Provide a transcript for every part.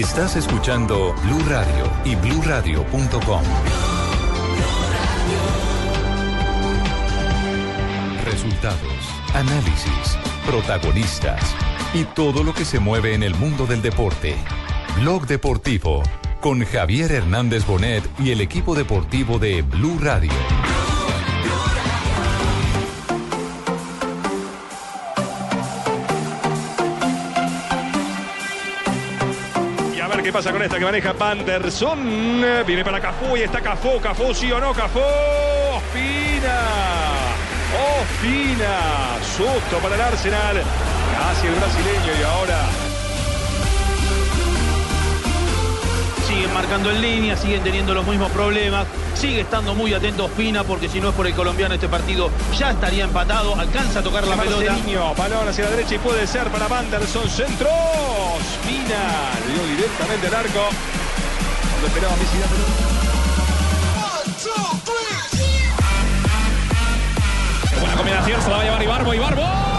Estás escuchando Blue Radio y bluradio.com. Resultados, análisis, protagonistas y todo lo que se mueve en el mundo del deporte. Blog Deportivo con Javier Hernández Bonet y el equipo deportivo de Blue Radio. Qué pasa con esta que maneja Panderson. Viene para Cafú y está Cafú. Cafú, sí o no, Cafú. Ospina. Ospina. Susto para el Arsenal. Casi el brasileño y ahora siguen marcando en línea, siguen teniendo los mismos problemas, sigue estando muy atento Ospina porque si no es por el colombiano este partido ya estaría empatado, alcanza a tocar la pelota. Balón hacia la derecha y puede ser para Vanderson. Centro. Dio directamente al arco. Cuando esperaba Messi. Buena combinación, se la va a llevar Ibarbo, Ibarbo.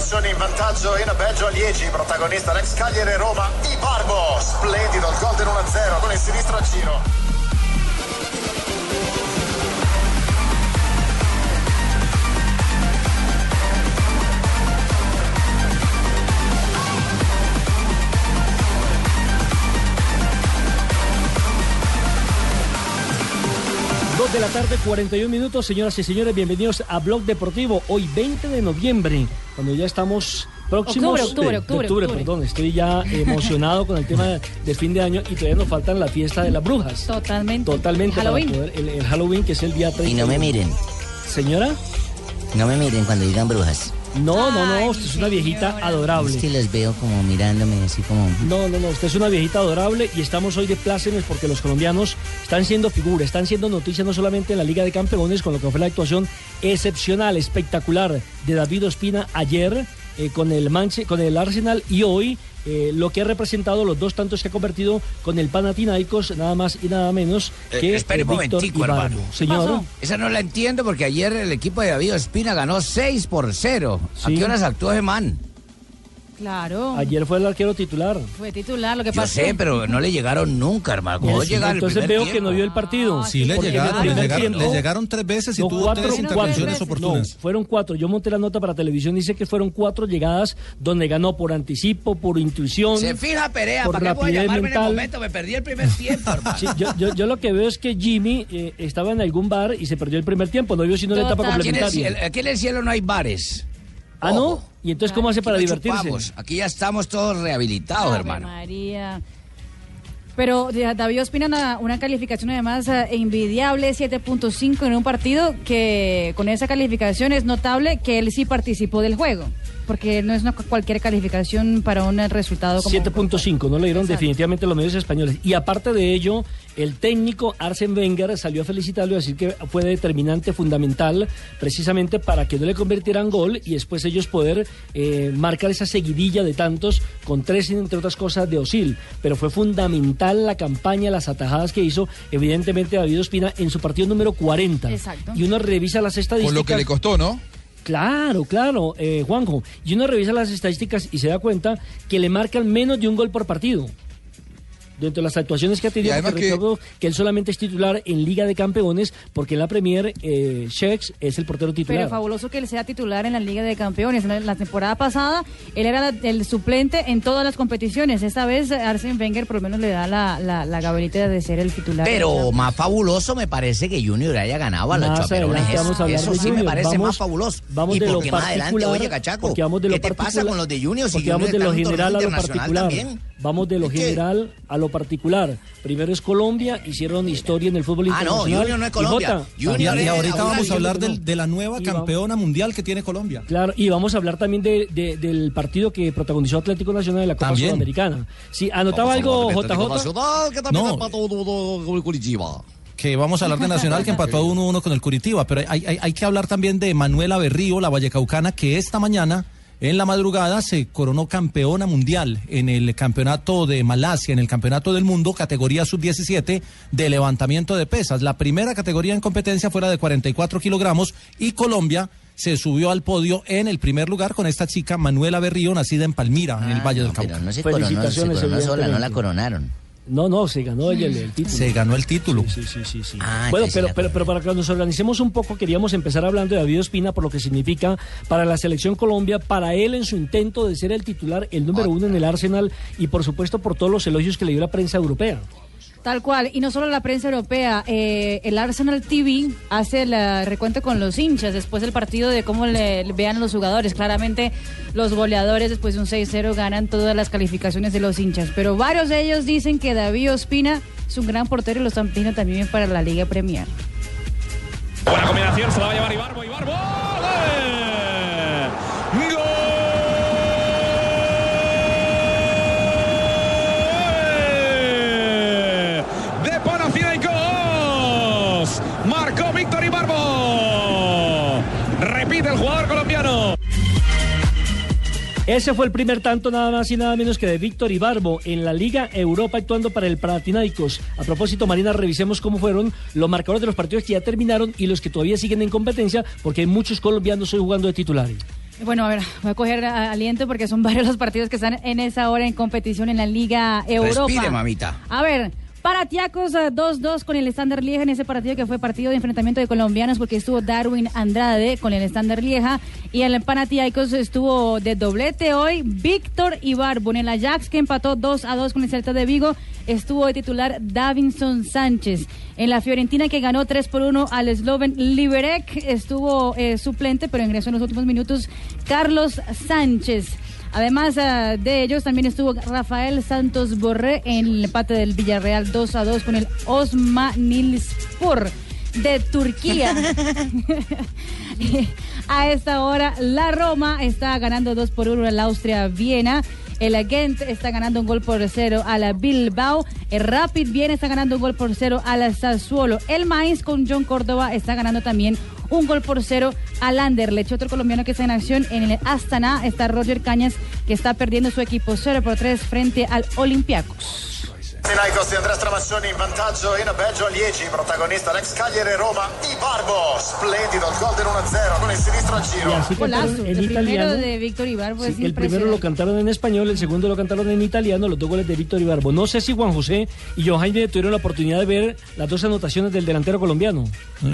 passione in vantaggio in Belgio a Liegi, protagonista l'ex Cagliere Roma, Di Barbo, splendido il gol del 1-0 con il sinistro a Ciro. de la tarde, 41 minutos. Señoras y señores, bienvenidos a Blog Deportivo. Hoy 20 de noviembre, cuando ya estamos próximos... Octubre, octubre, octubre. octubre, octubre. perdón. Estoy ya emocionado con el tema de, de fin de año y todavía nos faltan la fiesta de las brujas. Totalmente. Totalmente. El Halloween. Poder, el Halloween, que es el día 30. Y no me miren. Señora. No me miren cuando digan brujas no, no, no, Ay, usted es una viejita señora. adorable. Es que los veo como mirándome así como... No, no, no, usted es una viejita adorable y estamos hoy de plácemes porque los colombianos están siendo figura, están siendo noticia no solamente en la Liga de Campeones con lo que fue la actuación excepcional, espectacular de David Ospina ayer eh, con, el Manche, con el Arsenal y hoy eh, lo que ha representado los dos tantos que ha convertido con el Panathinaikos, nada más y nada menos que Eh, espere un eh, Víctor momentico, Ibarbo. hermano. Señor? Esa no la entiendo porque ayer el equipo de David Espina ganó 6 por 0. ¿A Sí. qué horas actuó ese man? Claro. ayer fue el arquero titular. Fue titular, lo que Yo pasó. sé, pero no le llegaron nunca, hermano. ¿Cómo Sí, llegar Entonces veo que no vio el partido. Sí, le llegaron, le llegaron, tiempo- le llegaron tres veces y No, tuvo cuatro, tres cuatro. intervenciones veces. oportunas. No, fueron cuatro. Yo monté la nota para televisión. Dice que fueron cuatro llegadas donde ganó por anticipo, por intuición. Se fija Perea, por ¿para qué voy a rapidez llamarme en el mental. momento? Me perdí el primer tiempo, hermano. Sí, yo, yo- yo lo que veo es que Jimmy eh, estaba en algún bar y se perdió el primer tiempo. No vio sino la etapa complementaria. aquí en el cielo no hay bares. Ah, ¿no? ¿Y entonces cómo hace para no divertirse? chupamos. Aquí ya estamos todos rehabilitados, Ave hermano. María. Pero David Ospina una, una calificación además eh, envidiable, 7.5 en un partido que con esa calificación es notable que él sí participó del juego. Porque no es una, cualquier calificación para un resultado como... 7.5, no le dieron Exacto. definitivamente los medios españoles. Y aparte de ello, el técnico Arsen Wenger salió a felicitarlo y a decir que fue determinante, fundamental, precisamente para que no le convirtieran gol y después ellos poder eh, marcar esa seguidilla de tantos con tres, entre otras cosas, de Osil. Pero fue fundamental la campaña, las atajadas que hizo, evidentemente, David Ospina en su partido número 40. Exacto. Y uno revisa las estadísticas. Con lo que le costó, ¿no? Claro, claro, eh, Juanjo. Y uno revisa las estadísticas y se da cuenta que le marcan menos de un gol por partido. Dentro de las actuaciones que ha tenido, porque que- recuerdo que él solamente es titular en Liga de Campeones, porque en la Premier, eh, Shex es el portero titular. Pero fabuloso que él sea titular en la Liga de Campeones. En la, temporada pasada, él era la- el suplente en todas las competiciones. Esta vez, Arsene Wenger por lo menos le da la, la, la gabelita de ser el titular. Pero más fabuloso me parece que Junior haya ganado a los Más chaperones. Eso, vamos a hablar eso de sí me Junior. parece Vamos- más fabuloso. vamos y de lo porque más adelante, particular, oye, Cachaco, lo ¿qué te pasa con los de Junior si vamos de Junior lo general a lo particular. también? Vamos de lo general a lo particular. Primero es Colombia, hicieron historia en el fútbol Ah, no, internacional. Junior no es Y Colombia. Jota, Junior Y, y ahorita vamos a hablar no. del- de la nueva Y vamos- campeona mundial que tiene Colombia. Claro, y vamos a hablar también de, de- del partido que protagonizó Atlético Nacional de la Copa También. Sudamericana. Sí, anotaba algo JJ. que No. Que vamos a hablar de Nacional que empató 1-1 con el Curitiba, pero hay, hay- hay que hablar también de Manuela Berrío, la vallecaucana, que esta mañana En la madrugada se coronó campeona mundial en el campeonato de Malasia, en el campeonato del mundo, categoría sub-17 de levantamiento de pesas. La primera categoría en competencia fuera de 44 kilogramos y Colombia se subió al podio en el primer lugar con esta chica Manuela Berrío, nacida en Palmira, en el Valle del Cauca. Pero no se coronó, se coronó sola, no la coronaron. No, no, se ganó el, el título. Se ganó el título. Sí, sí, sí, sí. Ah, bueno, pero, pero, pero para que nos organicemos un poco, queríamos empezar hablando de David Ospina por lo que significa para la selección Colombia, para él en su intento de ser el titular, el número uno en el Arsenal y por supuesto por todos los elogios que le dio la prensa europea. Tal cual, y no solo la prensa europea, eh, el Arsenal TV hace el eh, recuento con los hinchas después del partido de cómo le, le vean los jugadores. Claramente los goleadores después de un 6-0 ganan todas las calificaciones de los hinchas, pero varios de ellos dicen que David Ospina es un gran portero y lo están pidiendo también para la Liga Premier. Buena combinación, se la va a llevar Ibarbo. Ibarbo. ¡Gol! ¡Gol! De Panathinaikos. Marcó Víctor Ibarbo. Repite el jugador colombiano. Ese fue el primer tanto nada más y nada menos que de Víctor Ibarbo en la Liga Europa actuando para el Panathinaikos. A propósito, Marina, revisemos cómo fueron los marcadores de los partidos que ya terminaron y los que todavía siguen en competencia porque hay muchos colombianos hoy jugando de titulares. Bueno, a ver, voy a coger aliento porque son varios los partidos que están en esa hora en competición en la Liga Europa. Respire, mamita. A ver, Paratiacos eh, 2-2 con el Standard Lieja en ese partido que fue partido de enfrentamiento de colombianos porque estuvo Darwin Andrade con el Standard Lieja. Y el Panathinaikos estuvo de doblete hoy. Víctor Ibarbo en el Ajax que empató 2 a 2 con el Celta de Vigo estuvo de titular Davinson Sánchez. En la Fiorentina que ganó 3 por 1 al Sloven Liberec estuvo eh, suplente pero ingresó en los últimos minutos Carlos Sánchez Además eh, de ellos, también estuvo Rafael Santos Borré en el empate del Villarreal 2 a 2 con el Osmanilspor de Turquía. a esta hora, la Roma está ganando 2 por 1 al Austria Viena. El Gent está ganando un gol por cero a la Bilbao. El Rapid Viena está ganando un gol por cero a la Sassuolo. El Mainz con John Córdoba está ganando también un gol por cero al Anderlecht. Otro colombiano que está en acción en el Astana está Roger Cañas, que está perdiendo su equipo 0 por 3 frente al Olympiacos. Panathinaikos di Andrea Stramassoni in vantaggio in Belgio a Liegi, protagonista l'ex Cagliari Roma, Ibarbo, splendido il gol del 1-0 con il sinistro a Y giro. así Golazo. El en primero italiano. de Víctor Ibarbo Sí, es el primero lo cantaron en español, el segundo lo cantaron en italiano, los dos goles de Víctor Ibarbo. No sé si Juan José y John Jaime tuvieron la oportunidad de ver las dos anotaciones del delantero colombiano.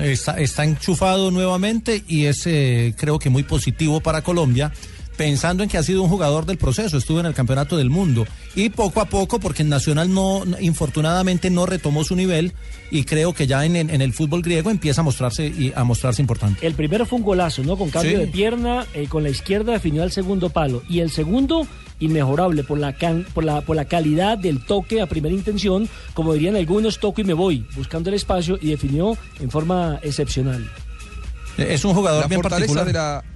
Está, está enchufado nuevamente y es eh, creo que muy positivo para Colombia, pensando en que ha sido un jugador del proceso, estuvo en el Campeonato del Mundo y poco a poco, porque en Nacional no, infortunadamente no retomó su nivel y creo que ya en, en- en el fútbol griego empieza a mostrarse y a mostrarse importante. El primero fue un golazo, ¿no? Con cambio Sí. de pierna, eh, con la izquierda definió al segundo palo. Y el segundo, inmejorable por la, can- por, la, por la calidad del toque a primera intención, como dirían algunos, toco y me voy, buscando el espacio y definió en forma excepcional. Es un jugador la bien fortaleza particular. de la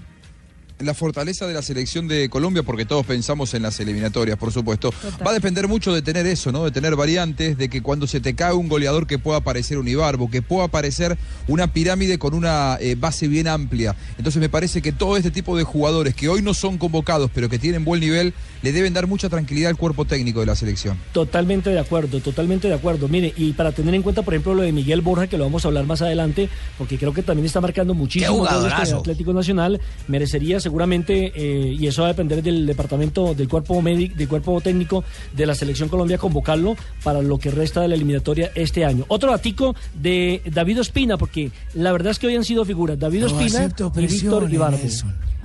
la fortaleza de la selección de Colombia, porque todos pensamos en las eliminatorias, por supuesto, va a depender mucho de tener eso, ¿no? De tener variantes, de que cuando se te cae un goleador que pueda aparecer un Ibarbo, que pueda aparecer una pirámide con una eh, base bien amplia. Entonces me parece que todo este tipo de jugadores que hoy no son convocados, pero que tienen buen nivel, le deben dar mucha tranquilidad al cuerpo técnico de la selección. Totalmente de acuerdo, totalmente de acuerdo. Mire, y para tener en cuenta, por ejemplo, lo de Miguel Borja, que lo vamos a hablar más adelante, porque creo que también está marcando muchísimo el jugadorazo! Atlético Nacional, merecería seguramente, eh, y eso va a depender del departamento, del cuerpo médico, del cuerpo técnico de la Selección Colombia, convocarlo para lo que resta de la eliminatoria este año. Otro datico de David Ospina, porque la verdad es que hoy han sido figuras, David No Ospina y Víctor Ibarbo.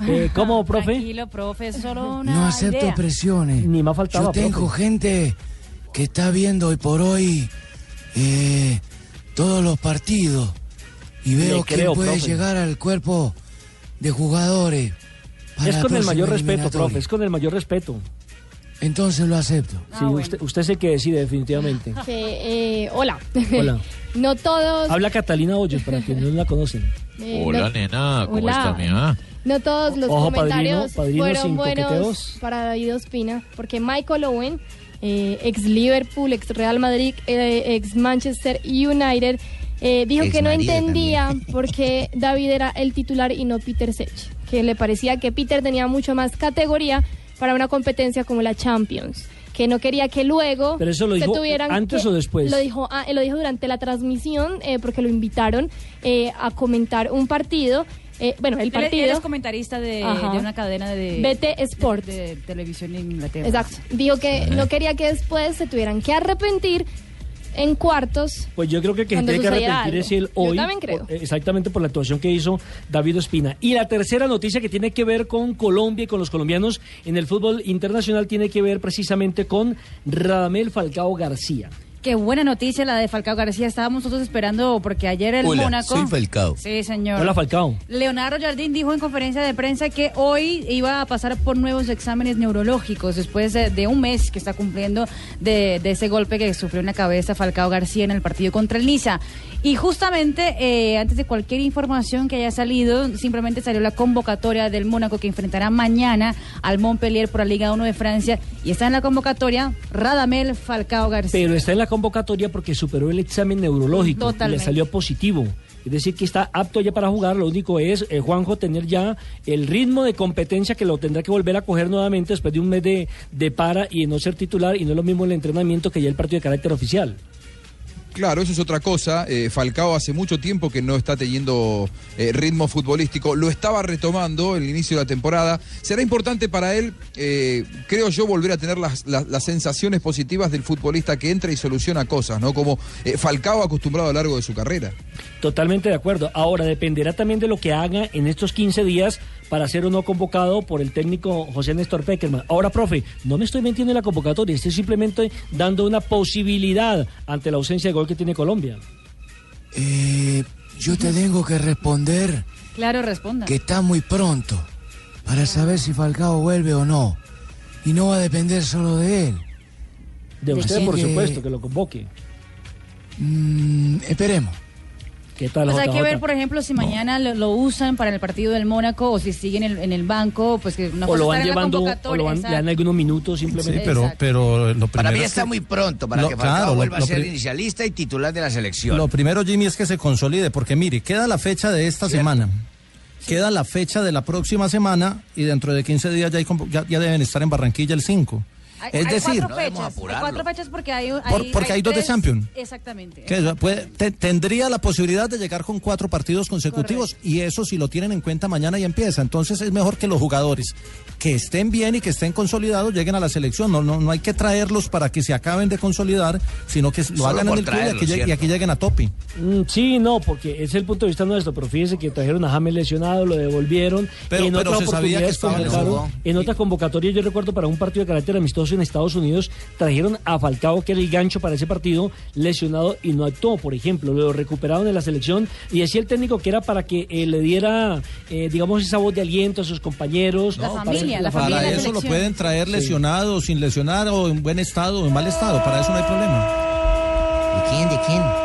Eh, ¿Cómo, profe? Tranquilo, profe, solo una No acepto idea. presiones. Ni más faltaba, Yo tengo profe. gente que está viendo hoy por hoy eh, todos los partidos y veo Le que puede profe. llegar al cuerpo de jugadores. Es con el mayor respeto, profe, es con el mayor respeto. Entonces lo acepto. Ah, Sí, usted, usted se que decide definitivamente. Que, eh, hola. Hola. no todos. Habla Catalina Hoyos, para quienes no la conocen. eh, Hola, no, nena, ¿cómo Hola. está, mía? no todos los Ojo, comentarios padrino, padrino sin fueron buenos coqueteos. para David Ospina, porque Michael Owen, eh, ex Liverpool, ex Real Madrid, eh, ex Manchester United, Eh, dijo que no entendía por qué David era el titular y no Peter Sech, que le parecía que Peter tenía mucho más categoría para una competencia como la Champions, que no quería que luego Pero eso lo se dijo tuvieran antes que- o después. Lo dijo, ah, lo dijo durante la transmisión eh, porque lo invitaron eh, a comentar un partido. eh, bueno, el Él- Él partido. es comentarista de, de una cadena de BT Sport. de televisión en Inglaterra. Exacto. Dijo que no quería que después se tuvieran que arrepentir en cuartos. Pues yo creo que el que se Cuando tiene que sucediera arrepentir algo. es él Yo hoy. también creo. eh, exactamente por la actuación que hizo David Ospina. Y la tercera noticia que tiene que ver con Colombia y con los colombianos en el fútbol internacional tiene que ver precisamente con Radamel Falcao García. Qué buena noticia la de Falcao García. Estábamos nosotros esperando porque ayer el Hola, Mónaco. soy Falcao. Sí, señor. Hola Falcao. Leonardo Jardín dijo en conferencia de prensa que hoy iba a pasar por nuevos exámenes neurológicos después de, de un mes que está cumpliendo de, de ese golpe que sufrió en la cabeza Falcao García en el partido contra el Niza. Y justamente eh, antes de cualquier información que haya salido, simplemente salió la convocatoria del Mónaco que enfrentará mañana al Montpellier por la Liga 1 de Francia. Y está en la convocatoria Radamel Falcao García. Pero está en la convocatoria porque superó el examen neurológico Totalmente. y le salió positivo. Es decir, que está apto ya para jugar. Lo único es, eh, Juanjo, tener ya el ritmo de competencia que lo tendrá que volver a coger nuevamente después de un mes de, de para y de no ser titular. Y no es lo mismo el entrenamiento que ya el partido de carácter oficial. Claro, eso es otra cosa. Eh, Falcao hace mucho tiempo que no está teniendo eh, ritmo futbolístico. Lo estaba retomando el inicio de la temporada. Será importante para él, eh, creo yo, volver a tener las, las- sensaciones positivas del futbolista que entra y soluciona cosas, ¿no? Como Falcao acostumbrado a lo largo de su carrera. Totalmente de acuerdo. Ahora dependerá también de lo que haga en estos 15 días para ser o no convocado por el técnico José Néstor Peckerman. Ahora, profe, no me estoy metiendo en la convocatoria, estoy simplemente dando una posibilidad ante la ausencia de gol que tiene Colombia. Eh, yo te tengo que responder Claro, responda. que está muy pronto para saber si Falcao vuelve o no. Y no va a depender solo de él. De usted, Así por que- supuesto, que lo convoque. Mm, esperemos. ¿Qué tal, Pues hay que ver, por ejemplo, si mañana lo, lo usan para el partido del Mónaco o si siguen en el, en el banco, pues que una o cosa lo van llevando, o convocatoria, lo van, le dan algunos minutos simplemente. Sí, pero, pero lo primero Para mí es está que- muy pronto para Lo- que Falcao claro, vuelva lo a ser inicialista y titular de la selección. Lo primero, Jimmy, es que se consolide, porque mire, queda la fecha de esta semana. Queda la fecha de la próxima semana y dentro de 15 días ya, hay ya, ya deben estar en Barranquilla el 5. Hay, es hay decir, cuatro fechas, hay cuatro fechas porque hay, Por- porque hay dos de Champions. Exactamente. que eso puede- te- tendría la posibilidad de llegar con cuatro partidos consecutivos y eso si lo tienen en cuenta mañana y empieza. Entonces es mejor que los jugadores que estén bien y que estén consolidados lleguen a la selección. No, no, no hay que traerlos para que se acaben de consolidar, sino que lo Solo hagan en el club y aquí, lleguen a tope. Mm, sí, no, porque es el punto de vista nuestro, pero fíjese que trajeron a James lesionado, lo devolvieron. Pero- en pero se sabía que estaba lesionado. en otras convocatorias, yo recuerdo para un partido de carácter amistoso en Estados Unidos, trajeron a Falcao, que era el gancho para ese partido, lesionado y no actuó, por ejemplo, lo recuperaron en la selección y decía el técnico que era para que eh, le diera, eh, digamos, esa voz de aliento a sus compañeros. La para- familia, la familia Para la eso lo pueden traer lesionado, sin lesionar o en buen estado o en mal estado. Para eso no hay problema. ¿De quién? ¿De quién?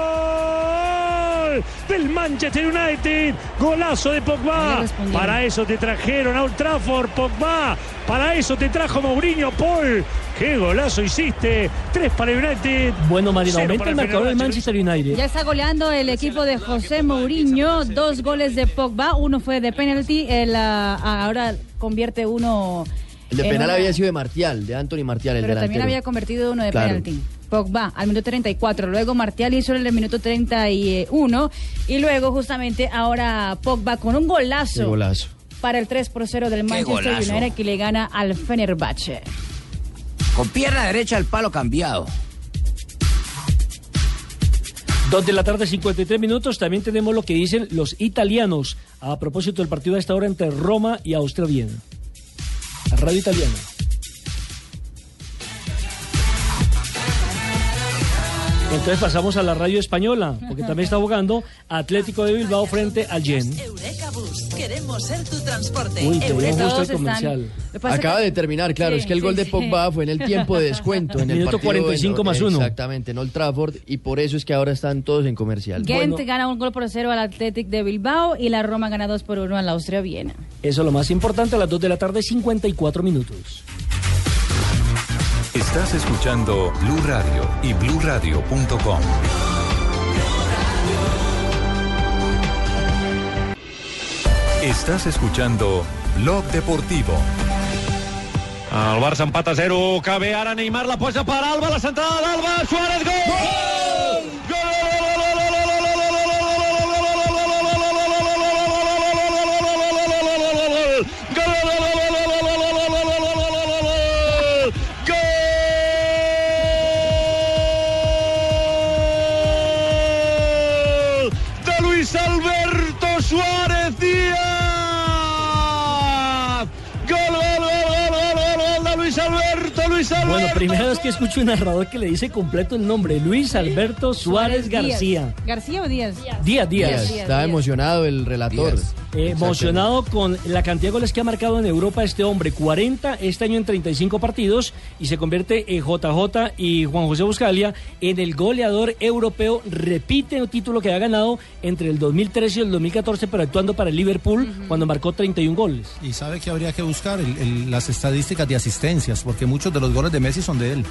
Del Manchester United. Golazo de Pogba. Para eso te trajeron a Old Trafford, Pogba. Para eso te trajo Mourinho, Paul. Qué golazo hiciste. Tres para el United. Bueno, Marina, aumenta el marcador del. Manchester United. Ya está goleando el equipo de José Mourinho, dos goles de Pogba, uno fue de penalty, el, ah, ahora convierte uno... El de en penal una- había sido de Martial, de Anthony Martial, el Pero también delantero. había convertido uno de Claro. penalti. Pogba al minuto 34, luego Martial hizo en el minuto 31 y luego justamente ahora Pogba con un golazo, golazo. para el 3 por 0 del Manchester. United que le gana al Fenerbahce. Con pierna derecha al palo cambiado. Dos de la tarde, 53 minutos. También tenemos lo que dicen los italianos a propósito del partido de esta hora entre Roma y Austria Viena. Radio Italiana. Entonces pasamos a la radio española, porque también está jugando Atlético de Bilbao frente al Gen. Eureka Bus. Queremos ser tu transporte. Uy, te dio Eureka gusto el comercial. Acaba de terminar, claro, Sí, es que el sí, gol de sí. Pogba fue en el tiempo de descuento, en el Minuto partido 45 en- más uno. Exactamente, en Old Trafford, y por eso es que ahora están todos en comercial. Gent gana un gol por cero al Athletic de Bilbao y la Roma gana 2 por 1 al Austria Viena. Eso es lo más importante a las 2 de la tarde, 54 minutos. Estás escuchando Blue Radio y BlueRadio.com. Estás escuchando Blog Deportivo. El Barça empata 0, cabe ara Neymar, la posa per Alba, la centrada d'Alba, Suárez, gol! Luis Alberto. Bueno, primera vez que escucho un narrador que le dice completo el nombre, Luis Alberto Suárez. García. ¿García o Díaz? Díaz, Díaz. Díaz, Está emocionado el relator. Eh, emocionado con la cantidad de goles que ha marcado en Europa este hombre, 40 este año en 35 partidos y se convierte en JJ y Juan José Buscalia en el goleador europeo, repite el título que ha ganado entre el 2013 y el 2014 pero actuando para el Liverpool cuando marcó 31 goles. Y sabe que habría que buscar El- el- las estadísticas de asistencias, porque muchos de los goles de Messi son de él.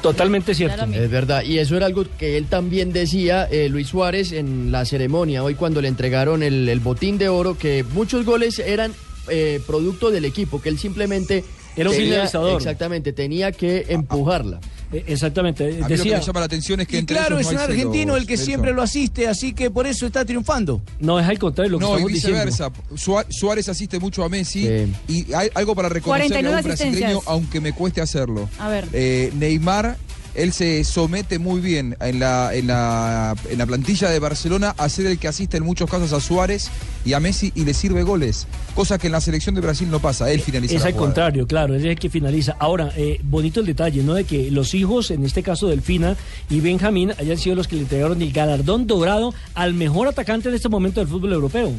Totalmente cierto. Es verdad, y eso era algo que él también decía, eh, Luis Suárez, en la ceremonia, hoy cuando le entregaron el, el botín de oro, que muchos goles eran eh, producto del equipo, que él simplemente... Era un tenía- finalizador. Exactamente, tenía que empujarla. Eh, Exactamente, A mí lo que me llama la atención es que entre claro, ellos es un argentino celos, el que Nelson. siempre lo asiste, así que por eso está triunfando. No, es al contrario lo que No, y estamos diciendo. viceversa. Suá- Suárez asiste mucho a Messi Sí. y hay algo para reconocerle a 49 un brasileño, aunque me cueste hacerlo. A ver. Eh, Neymar, él se somete muy bien en la, en, la, en la plantilla de Barcelona a ser el que asiste en muchos casos a Suárez y a Messi y le sirve goles, cosa que en la selección de Brasil no pasa, él finaliza Es al contrario, claro, es el que finaliza. Ahora, eh, bonito el detalle, ¿no? De que los hijos, en este caso Delfina y Benjamín, hayan sido los que le entregaron el galardón dorado al mejor atacante de este momento del fútbol europeo.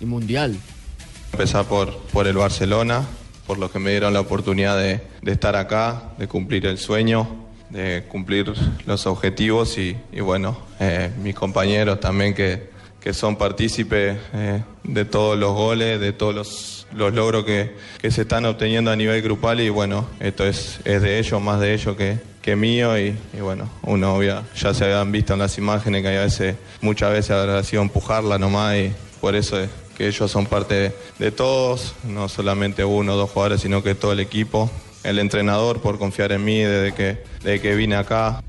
Y mundial. Empezar por, por el Barcelona, por los que me dieron la oportunidad de, de estar acá, de cumplir el sueño, de cumplir los objetivos y, y bueno, eh, mis compañeros también que, que son partícipes eh, de todos los goles, de todos los, los logros que, que se están obteniendo a nivel grupal y bueno, esto es, es de ellos, más de ellos que, que mío y, y bueno, uno obvia- ya se habían visto en las imágenes que a veces, muchas veces habrá sido empujarla nomás y por eso es que ellos son parte de, de todos, no solamente uno o dos jugadores, sino que todo el equipo, el entrenador por confiar en mí desde que, desde que vine acá.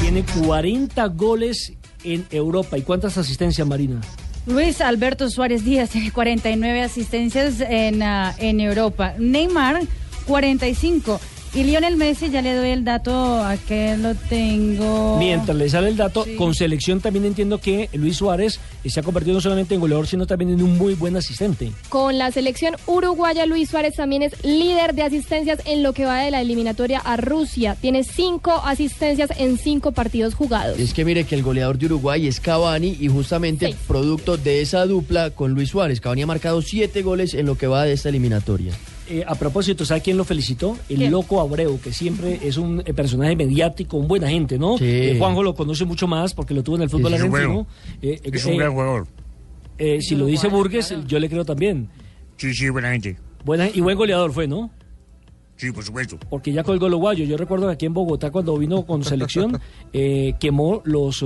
Tiene 40 goles en Europa. ¿Y cuántas asistencias, Marina? Luis Alberto Suárez Díaz tiene 49 asistencias en, ah, en Europa. Neymar, 45. Y Lionel Messi, ya le doy el dato, a que lo tengo. Mientras le sale el dato, Sí. con selección también entiendo que Luis Suárez se ha convertido no solamente en goleador, sino también en un muy buen asistente. Con la selección uruguaya, Luis Suárez también es líder de asistencias en lo que va de la eliminatoria a Rusia. Tiene cinco asistencias en cinco partidos jugados. Es que mire que el goleador de Uruguay es Cavani y justamente Seis. producto de esa dupla con Luis Suárez. Cavani ha marcado siete goles en lo que va de esta eliminatoria. Eh, a propósito, ¿sabe quién lo felicitó? El ¿Quién? loco Abreu, que siempre es un eh, personaje mediático, un buena gente, ¿no? Sí. Eh, Juanjo lo conoce mucho más porque lo tuvo en el fútbol es argentino. Eh, eh, Es un gran jugador. eh, si lo dice Burgues, yo le creo también. Sí, sí, buena gente. Buena, y buen goleador fue, ¿no? Sí, por supuesto. Porque ya colgó el uruguayo. Yo recuerdo que aquí en Bogotá, cuando vino con selección, eh, quemó los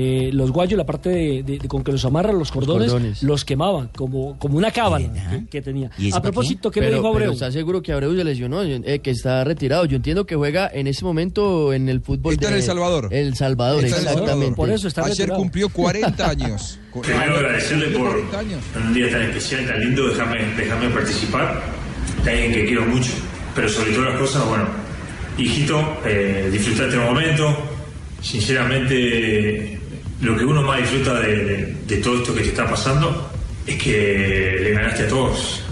eh, los guayos, la parte de, de- de- con que los amarra, los cordones, cordones. los quemaba como, como una cábala que, que tenía. ¿Y eso A propósito, ¿qué, le Pero- dijo Abreu? pero ¿Está seguro que Abreu se lesionó? Eh, que está retirado. Yo entiendo que juega en ese momento en el fútbol Está en de- El Salvador. El Salvador, Está en El exactamente. Salvador. Ayer cumplió 40 años. Primero agradecerle por 40 años. en un día tan especial, tan lindo, dejarme, dejarme participar de alguien que quiero mucho. Pero sobre todas las cosas, bueno, hijito, eh, disfrutar este momento. Sinceramente, lo que uno más disfruta de, todo esto que te está pasando es que le ganaste a todos,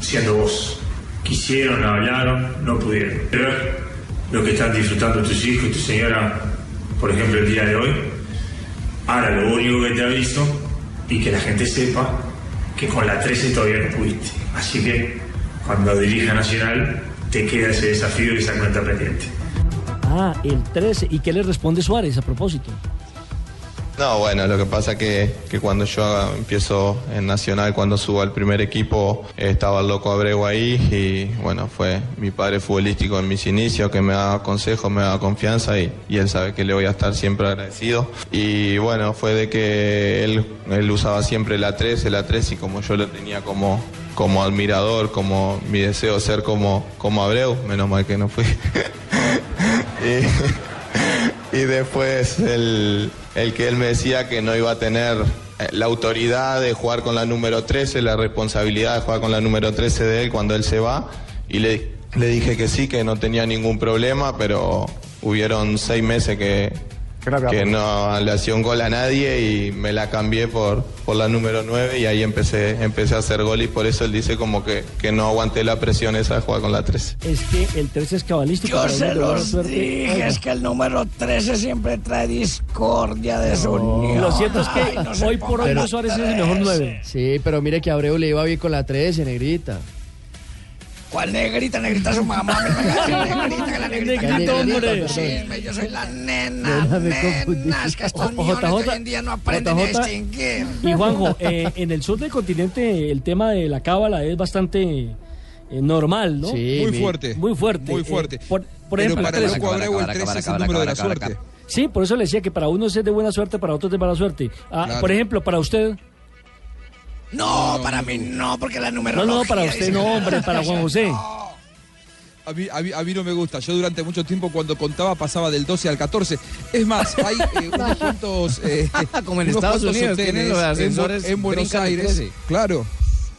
siendo vos. Quisieron, hablaron, no pudieron. Ver lo que están disfrutando tus hijos y tu señora, por ejemplo, el día de hoy. Ahora lo único que te aviso y que la gente sepa que con la 13 todavía no pudiste. Así que cuando dirija Nacional te queda ese desafío y esa cuenta pendiente. Ah, el 13. ¿Y qué le responde Suárez a propósito? No, bueno, lo que pasa que, que cuando yo empiezo en Nacional, cuando subo al primer equipo, estaba el loco Abreu ahí y bueno, fue mi padre futbolístico en mis inicios que me daba consejos, me daba confianza y, él sabe que le voy a estar siempre agradecido. Y bueno, fue de que él, él usaba siempre la 3, la 3 y como yo lo tenía como, como admirador, como mi deseo ser como, como Abreu, menos mal que no fui. y después el, el que él me decía que no iba a tener eh, la autoridad de jugar con la número 13, la responsabilidad de jugar con la número 13 de él cuando él se va. Y le, le dije que sí, que no tenía ningún problema, pero hubieron seis meses que, que no le hacía un gol a nadie y me la cambié por, por la número 9 y ahí empecé, empecé a hacer gol y por eso él dice como que, que no aguanté la presión esa de jugar con la 13. Es que el 13 es cabalístico. Yo se los dije, Oiga. es que el número 13 siempre trae discordia, desunión. Lo cierto es que Ay, no hoy por hoy Luis Suárez es el mejor 9. Sí, pero mire que Abreu le iba bien con la 13, negrita. ¿Cuál negrita? Negrita su mamá. Negrita, la negrita Negrito, hombre. Yo soy la nena, Nena. Es que estos millones hoy en día no aprenden a distinguir. Y Juanjo, eh, en el sur del continente el tema de la cábala es bastante eh, normal, ¿no? Sí, Muy fuerte. Muy fuerte. Muy eh, fuerte. por, por Pero ejemplo, para el el 13. loco Abreu el 13 es el número de la suerte. Sí, por eso le decía que para unos es de buena suerte, para otros de mala suerte. Ah, Claro. Por ejemplo, para usted. No, para mí no, porque la No, número no, para usted no, hombre, para Juan José. A mí, a, mí, a mí no me gusta. Yo durante mucho tiempo cuando contaba pasaba del 12 al 14. Es más, hay eh, unos cuantos... eh, Como en unos Estados Unidos, tienen los en Bu- ascensores, En, Buenos Aires. 13. Claro.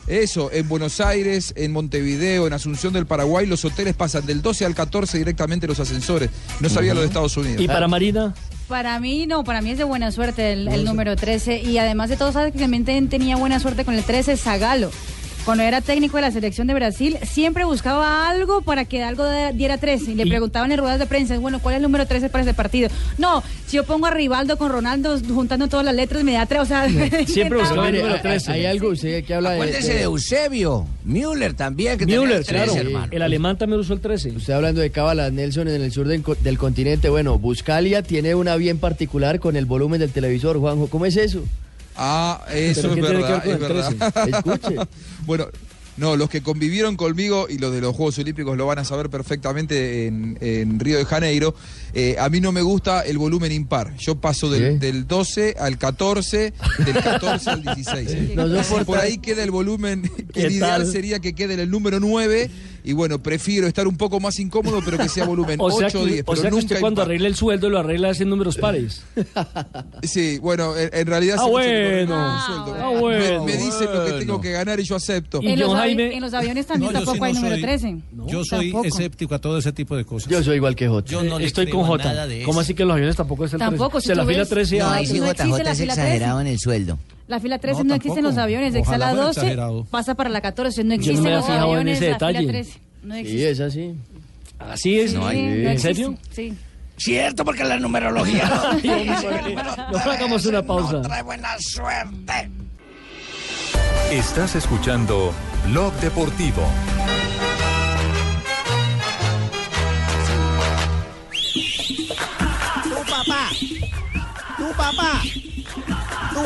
Eso, en Buenos Aires, en Montevideo, en Asunción del Paraguay, los hoteles pasan del 12 al 14 directamente los ascensores. No sabía lo de Estados Unidos. ¿Y para Marina? Para mí, no, para mí es de buena suerte el, el número 13. Y además de todo, ¿sabes que también ten- tenía buena suerte con el 13? Zagalo. Cuando era técnico de la selección de Brasil, siempre buscaba algo para que algo de- diera 13. Y le preguntaban en ruedas de prensa, bueno, ¿cuál es el número 13 para ese partido? No, si yo pongo a Rivaldo con Ronaldo juntando todas las letras, me da 3. O sea, Siempre buscaba el número 13. Hay algo usted que habla de... Acuérdese de Eusebio, Müller también, que tenía Müller, el 13, claro. hermano. El alemán también usó el 13. Usted hablando de cábalas, Nelson, en el sur del, co- del continente, bueno, Buscalia tiene una bien particular con el volumen del televisor, Juanjo. ¿Cómo es eso? Ah, eso ¿Pero es verdad, ver es verdad. 13? Escuche. bueno, no, los que convivieron conmigo y los de los Juegos Olímpicos lo van a saber perfectamente en, en Río de Janeiro. Eh, a mí no me gusta el volumen impar. Yo paso del, del 12 al 14, del 14 al 16. No soporta- Por ahí queda el volumen. ¿Qué El ideal sería que quede en el número 9. Y bueno, prefiero estar un poco más incómodo, pero que sea volumen O sea 8 o que, 10. o pero sea que usted nunca cuando impar. arregla el sueldo lo arregla en números pares. Sí, bueno, en, en realidad Ah, no bueno. Ah, Me- bueno. me, dicen lo que tengo que ganar y yo acepto. En los, avi- en los aviones también No, yo sí tampoco hay no número soy- 13. Yo soy Tampoco. escéptico a todo ese tipo de cosas. Yo soy igual que Jota. Yo no le Estoy con de ¿Cómo así que en los aviones tampoco es el Tampoco, 13? si Se la fila ves- 13 No, No existe JJ la fila exagerado 13. en el sueldo. La fila 13 No, no, existe en los aviones. Existe Ojalá la fuera 12, exagerado. pasa para la 14. No no existe me en había los fijado en aviones ese la fila detalle. 13. No Sí, existe. es así. Así es. Sí, ¿En serio? Sí. Cierto, porque la numerología no no hagamos una 13 pausa. No trae buena suerte. Estás escuchando Blog Deportivo. Tu papá, tu papá,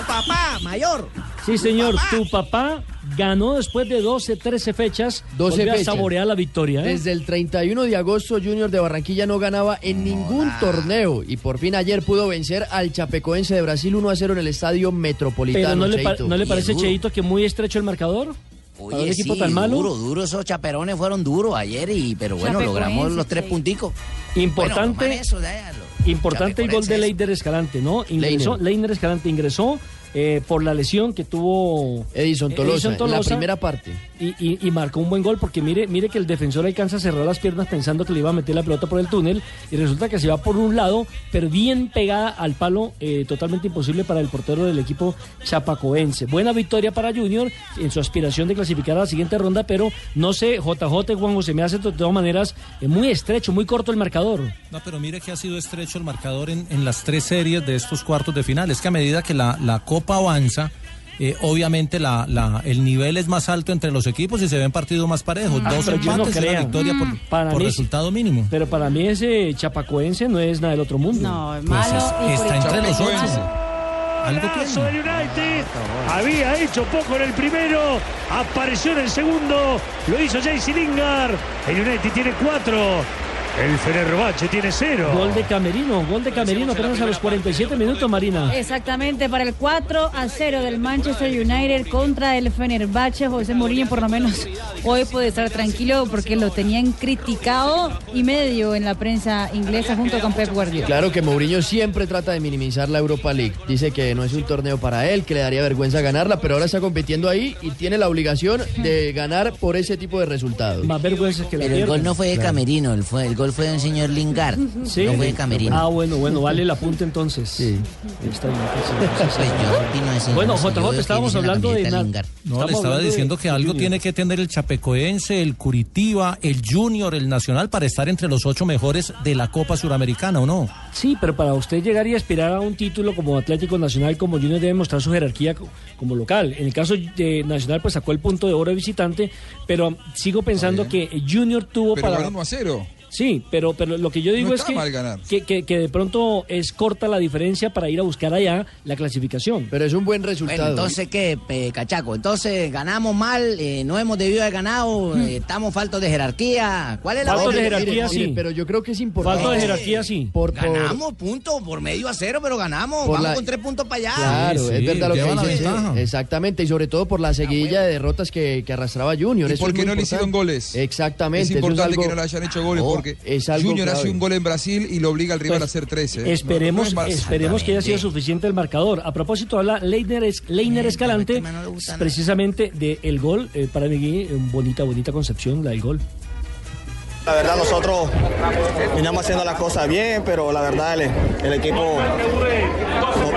tu papá, mayor. Sí, señor. Tu papá ganó después de 12, 13 fechas. 12 Volvió a fechas. saborear la victoria. ¿eh? Desde el 31 de agosto, Junior de Barranquilla no ganaba en ningún torneo y por fin ayer pudo vencer al Chapecoense de Brasil 1 a 0 en el estadio Metropolitano. Pero ¿no le, pa-. ¿no le parece, duro. Cheito, que muy estrecho el marcador? para un Oye, equipo sí, tan malo. duro, duro, esos chaperones fueron duros ayer, y pero bueno, logramos los tres punticos. Importante, Bueno, man, eso, déjalo. Importante el gol de. Leider Escalante, ¿no? Ingresó, Leiner. Leiner Escalante ingresó eh, por la lesión que tuvo Edison Tolosa, en la primera parte. y, y- y marcó un buen gol porque mire, mire que el defensor alcanza a cerrar las piernas pensando que le iba a meter la pelota por el túnel y resulta que se va por un lado, pero bien pegada al palo, eh, totalmente imposible para el portero del equipo chapacoense. Buena victoria para Junior en su aspiración de clasificar a la siguiente ronda, pero no sé, JJ Juan José me hace de todas maneras eh, muy estrecho, muy corto el marcador. No, pero mire que ha sido estrecho el marcador en, en las tres series de estos cuartos de final. Es que a medida que la, la Copa avanza, eh, obviamente la, la- el nivel es más alto entre los equipos y se ven partidos más parejos. Ah, Dos yo no empates y una victoria por, Mm. Para por mí- resultado mínimo. Pero para mí ese chapacoense no es nada del otro mundo. No, es Pues malo. es- está entre los ocho. algo del United. Había hecho poco en el primero. Apareció en el segundo. Lo hizo JC Lingard. El United tiene cuatro. El Fenerbahce tiene cero. Gol de Camerino, gol de Camerino apenas a los 47 minutos, Marina. Exactamente, para el 4 a 0 del Manchester United contra el Fenerbahce, José Mourinho por lo menos hoy puede estar tranquilo porque lo tenían criticado y medio en la prensa inglesa junto con Pep Guardiola. Claro que Mourinho siempre trata de minimizar la Europa League. Dice que no es un torneo para él, que le daría vergüenza ganarla, pero ahora está compitiendo ahí y tiene la obligación de ganar por ese tipo de resultados. Más vergüenza que la Pero el gol no fue de. Camerino, el, fue, el gol fue de un señor Lingard. Sí. No fue de Camerino. Ah, bueno, bueno, vale el apunte entonces. Sí. Está bien, pues, sí, sí. Bueno, JJ, estábamos hablando de... na- No, le estaba de- diciendo que algo Junior. tiene que tener el Chapecoense, el Curitiba, el Junior, el Nacional para estar entre los ocho mejores de la Copa Suramericana, ¿o no? Sí, pero para usted llegar y aspirar a un título como Atlético Nacional, como Junior debe mostrar su jerarquía co- como local. En el caso de Nacional, pues sacó el punto de oro de visitante, pero sigo pensando que Junior tuvo Pero para... ganó 1 a 0. Sí, pero, pero lo que yo digo No es que, que, que- que de pronto es corta la diferencia para ir a buscar allá la clasificación. Pero es un buen Bueno, entonces, ¿qué, Cachaco? Entonces, ganamos mal, eh, no hemos debido haber ganado, eh, estamos faltos de jerarquía. ¿Cuál es la Faltos de jerarquía, sí. Pero yo creo que es importante. Falta de jerarquía, sí. Por, por- Ganamos, punto, por medio a cero, pero ganamos. Por Vamos la- con tres puntos para allá. Claro, es verdad lo que dice. Exactamente, y sobre todo por la seguidilla de derrotas que, que arrastraba Junior. ¿Y por qué no le importante. hicieron goles? Exactamente. Es importante algo- que no le hayan hecho goles Oh, porque es algo Junior hace un gol en Brasil y lo obliga al rival Pues, a hacer 13. ¿eh? Esperemos, No, no es Barça. esperemos que haya sido suficiente el marcador. A propósito, habla Leiner, Es- Leiner Escalante, precisamente del gol. eh, para mí, eh, bonita, bonita concepción la del gol. La verdad nosotros veníamos haciendo las cosas bien, pero la verdad el, el equipo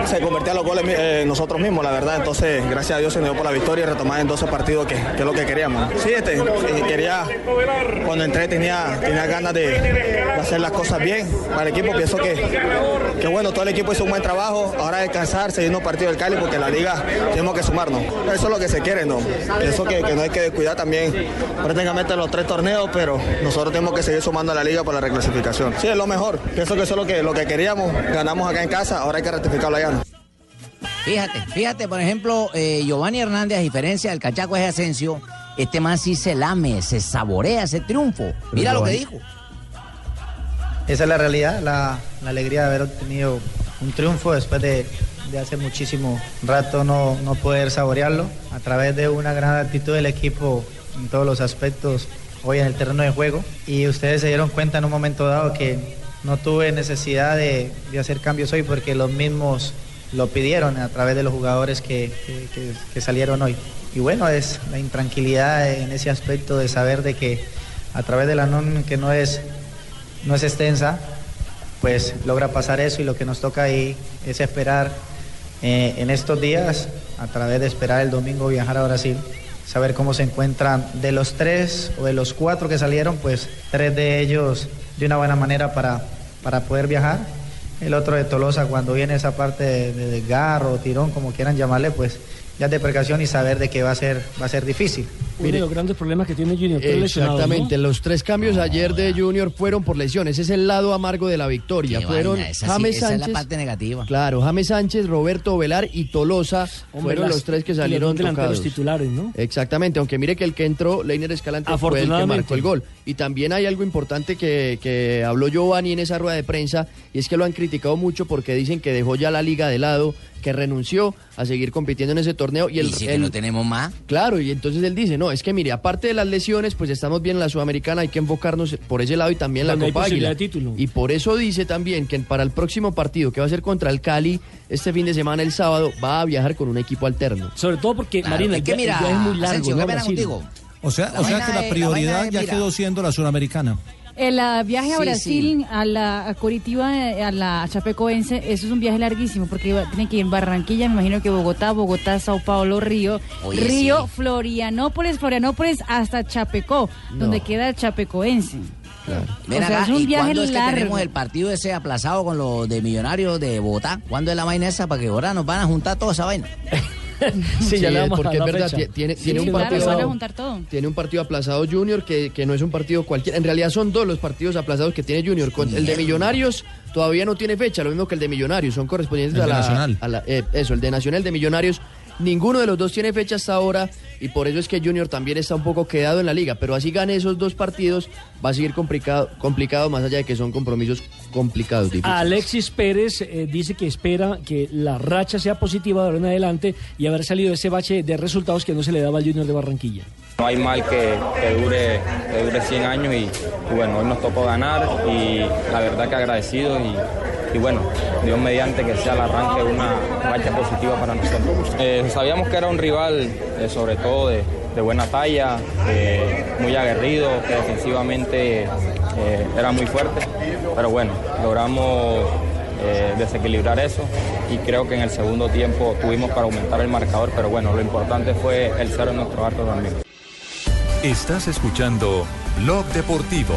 se convertía en los goles eh, nosotros mismos, la verdad. Entonces, gracias a Dios se nos dio por la victoria y retomar en 12 partidos que, que es lo que queríamos. Sí, este, quería, cuando entré tenía, tenía ganas de, hacer las cosas bien para el equipo. Pienso que, que bueno, todo el equipo hizo un buen trabajo. Ahora descansar, seguir unos partidos del Cali porque la liga tenemos que sumarnos. Eso es lo que se quiere, ¿no? Pienso que, que no hay que descuidar también prácticamente los tres torneos, pero nosotros tenemos que seguir sumando a la liga por la reclasificación. Sí, es lo mejor. Pienso que eso es lo que, lo que queríamos. Ganamos acá en casa, ahora hay que ratificarlo allá. Fíjate, fíjate, por ejemplo, eh, Giovanni Hernández, a diferencia del Cachaco es Asensio, este man sí se lame, se saborea ese triunfo. Mira lo que dijo. Esa es la realidad, la, la alegría de haber obtenido un triunfo después de, de hace muchísimo rato no, no poder saborearlo. A través de una gran actitud del equipo en todos los aspectos hoy en el terreno de juego. Y ustedes se dieron cuenta en un momento dado que no tuve necesidad de, hacer cambios hoy porque los mismos lo pidieron a través de los jugadores que- que salieron hoy. Y bueno, es la intranquilidad en ese aspecto de saber de que a través de la NON que no es no es extensa, pues logra pasar eso y lo que nos toca ahí es esperar eh, en estos días, a través de esperar el domingo viajar a Brasil, saber cómo se encuentran de los tres o de los cuatro que salieron, pues tres de ellos de una buena manera para, para poder viajar. El otro de Tolosa, cuando viene esa parte de, de desgarro tirón, como quieran llamarle, pues ya es de precaución y saber de que va a ser, va a ser difícil. Uno de los grandes problemas que tiene Junior. Exactamente, los tres cambios ayer de Junior fueron por lesiones. Ese es el lado amargo de la victoria. Qué fueron vaina, esa sí- James esa es la Sánchez. parte negativa. Claro, James Sánchez, Roberto Velar y Tolosa Hombre, fueron las- los tres que salieron delanteros tocados. titulares, ¿no? Exactamente, aunque mire que el que entró, Leiner Escalante, fue el que marcó el gol. Y también hay algo importante que, que habló Giovanni en esa rueda de prensa, y es que lo han criticado mucho porque dicen que dejó ya la liga de lado, que renunció a seguir compitiendo en ese torneo. Y, el, Y si que el- no tenemos más. Claro, y entonces él dice, no, es que mire, aparte de las lesiones, pues estamos bien en la Sudamericana, hay que enfocarnos por ese lado y también en la Copa Águila. de título. Y por eso dice también que para el próximo partido, que va a ser contra el Cali, este fin de semana, el sábado, va a viajar con un equipo alterno. Sobre todo porque, Claro, Marina, es el, que el mira, viaje es muy largo, Asensio, ¿no? O sea, La o sea que la prioridad ya quedó siendo la suramericana. El ah, viaje a Sí, Brasil, a la a Curitiba, eh, a la Chapecoense, eso es un viaje larguísimo porque iba- tiene que ir Barranquilla, me imagino que Bogotá, Bogotá, Sao Paulo, Río, Oye, Río, sí. Florianópolis, Florianópolis hasta Chapecó, donde queda el Chapecoense. Ven O sea, acá, es un ¿y viaje cuándo es que largo. tenemos el partido ese aplazado con los de Millonarios de Bogotá? ¿Cuándo es la vaina esa? Para que ahora nos van a juntar toda esa vaina. sí, ya le vamos a porque es verdad, fecha. tiene, Sí, tiene un claro, partido van a juntar todo. Tiene un partido aplazado Junior que, que no es un partido cualquiera. En realidad son dos los partidos aplazados que tiene Junior. Con el de Millonarios todavía no tiene fecha, lo mismo que el de Millonarios. Son correspondientes El a de la, Nacional. a la- eh, eso, el de Nacional, el de Millonarios. Ninguno de los dos tiene fecha hasta ahora y por eso es que Junior también está un poco quedado en la liga. Pero así gane esos dos partidos, va a seguir complicado, complicado más allá de que son compromisos complicados. difíciles. Alexis Pérez eh, dice que espera que la racha sea positiva de ahora en adelante y haber salido de ese bache de resultados que no se le daba al Junior de Barranquilla. No hay mal que, que dure, que dure 100 años y, bueno, hoy nos tocó ganar y la verdad que agradecido y, y bueno, Dios mediante que sea el arranque de una racha positiva para nosotros. Eh, sabíamos que era un rival eh, sobre todo de, de buena talla, eh, muy aguerrido, que defensivamente eh, era muy fuerte, pero bueno, logramos eh, desequilibrar eso y creo que en el segundo tiempo tuvimos para aumentar el marcador, pero bueno, lo importante fue el cero en nuestro arco también. Estás escuchando Blog Deportivo.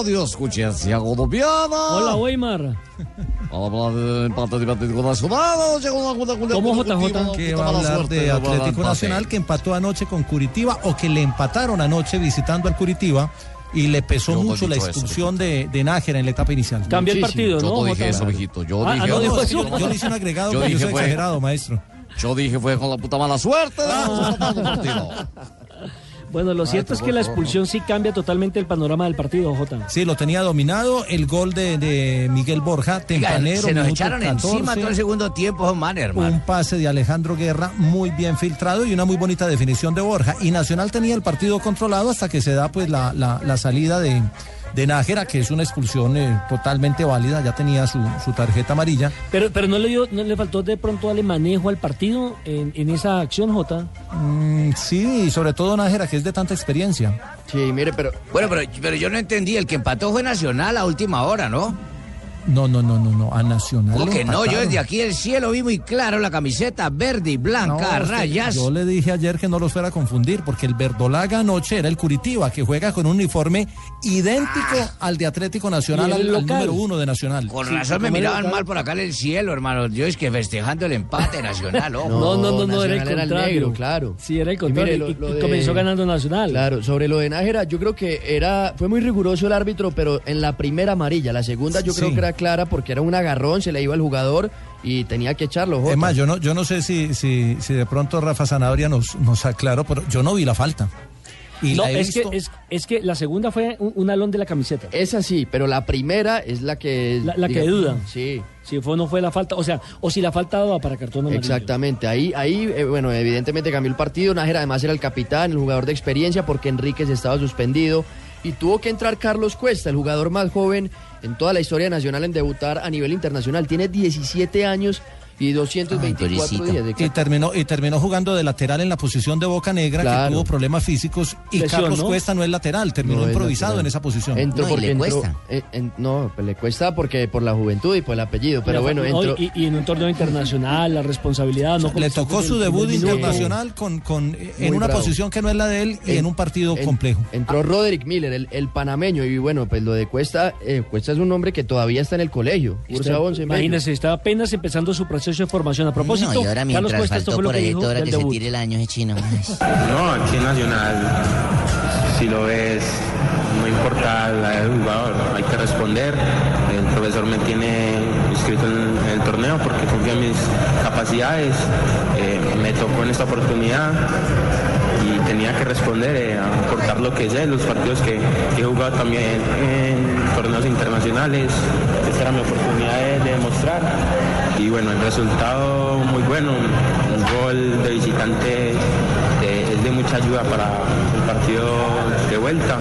Ah, Radio Escucha Santiago Dopiana. Hola, Weimar. Habla del empate de Atlético Nacional. Llegó una una- ¿Cómo, JJ? que va a hablar de Atlético. Nacional que empató anoche con Curitiba o que le empataron anoche visitando al Curitiba y le pesó Yo no mucho la dicho eso, expulsión de, de Nájera en la etapa inicial. Cambia el partido, Yo ¿no? no dije eso, mijito. Yo Ah, dije. no dijo yo- eso. Yo, yo le hice un agregado, Yo porque yo dije soy fue- exagerado, maestro. Yo dije fue con la puta mala suerte. de del partido. Bueno, lo cierto es que la expulsión sí cambia totalmente el panorama del partido, Jota. Sí, lo tenía dominado. El gol de, de Miguel Borja, Oiga, tempranero. se nos echaron 14, encima todo el segundo tiempo, hermano. Un pase de Alejandro Guerra muy bien filtrado y una muy bonita definición de Borja. Y Nacional tenía el partido controlado hasta que se da pues la, la- la salida de, de Nájera, que es una expulsión eh, totalmente válida, ya tenía su, su tarjeta amarilla. Pero, pero no le dio, no le faltó de pronto darle manejo al partido en, en esa acción, Jota. Mm, sí, y sobre todo Nájera, que es de tanta experiencia. Sí, mire, pero. Bueno, pero, pero yo no entendí. El que empató fue Nacional a última hora, ¿no? No, no, no, no, no, a Nacional. ¿Cómo le que no? Yo desde aquí del cielo vi muy claro la camiseta verde y blanca, No, rayas. Yo le dije ayer que no los fuera a confundir, porque el verdolaga anoche era el Curitiba, que juega con un uniforme idéntico al de Atlético Nacional, el al, número uno de Nacional. Con razón me miraban mal por acá en el cielo, hermano. Yo es que festejando el empate nacional, ojo. No, no, no, no, era el Nacional era el contrario. negro, claro. Sí, era el Y mire, contrario. lo- y, lo y de- comenzó ganando Nacional. Claro, sobre lo de Nájera, yo creo que era fue muy riguroso el árbitro, pero en la primera amarilla, la segunda yo creo Sí. que era clara porque era un agarrón, se le iba al jugador y tenía que echarlo. Jota. Es más, yo no, yo no sé si, si, si de pronto Rafa Zanabria nos, nos aclaró, pero yo no vi la falta. Y no, es que, es, es que la segunda fue un, un alón de la camiseta. Esa sí, pero la primera es la que... La, la que duda. Sí. Si fue o no fue la falta, o sea, o si la falta daba para cartón amarillo. Exactamente, ahí, ahí eh, bueno, evidentemente cambió el partido, Nájera además era el capitán, el jugador de experiencia, porque Enríquez estaba suspendido, y tuvo que entrar Carlos Cuesta, el jugador más joven en toda la historia nacional en debutar a nivel internacional, tiene 17 años y 224 días. Y terminó, y terminó jugando de lateral en la posición de Boca Negra, Claro. que tuvo problemas físicos. Y Lesión, Carlos ¿no? Cuesta no es lateral, terminó No improvisado lateral. en esa posición. Entró porque entró- eh, en- no, pues le cuesta porque por la juventud y por el apellido, pero bueno, No, entró... y, y en un torneo internacional, la responsabilidad. No Le comenzó tocó su debut internacional con, con, en Muy una bravo. posición que no es la de él y en un partido en- complejo. Entró Roderick Miller, el, el panameño, y bueno, pues lo de Cuesta, eh, Cuesta es un hombre que todavía está en el colegio. cursa Está- 11 en medio. Imagínese, está apenas empezando su proceso de formación. A propósito, No, y ahora Carlos mientras Cuesta, esto faltó por que ahí toda hora que se tire el año es chino. No, aquí en Nacional, si lo ves, no importa la del jugador, hay que responder. El profesor me tiene inscrito en, en el torneo porque confía en mis capacidades. Eh, me tocó en esta oportunidad tenía que responder, eh, a aportar lo que sé, los partidos que, he jugado también en torneos internacionales. Esta era mi oportunidad de, de demostrar. Y bueno, el resultado muy bueno, un gol de visitante es de mucha ayuda para el partido de vuelta.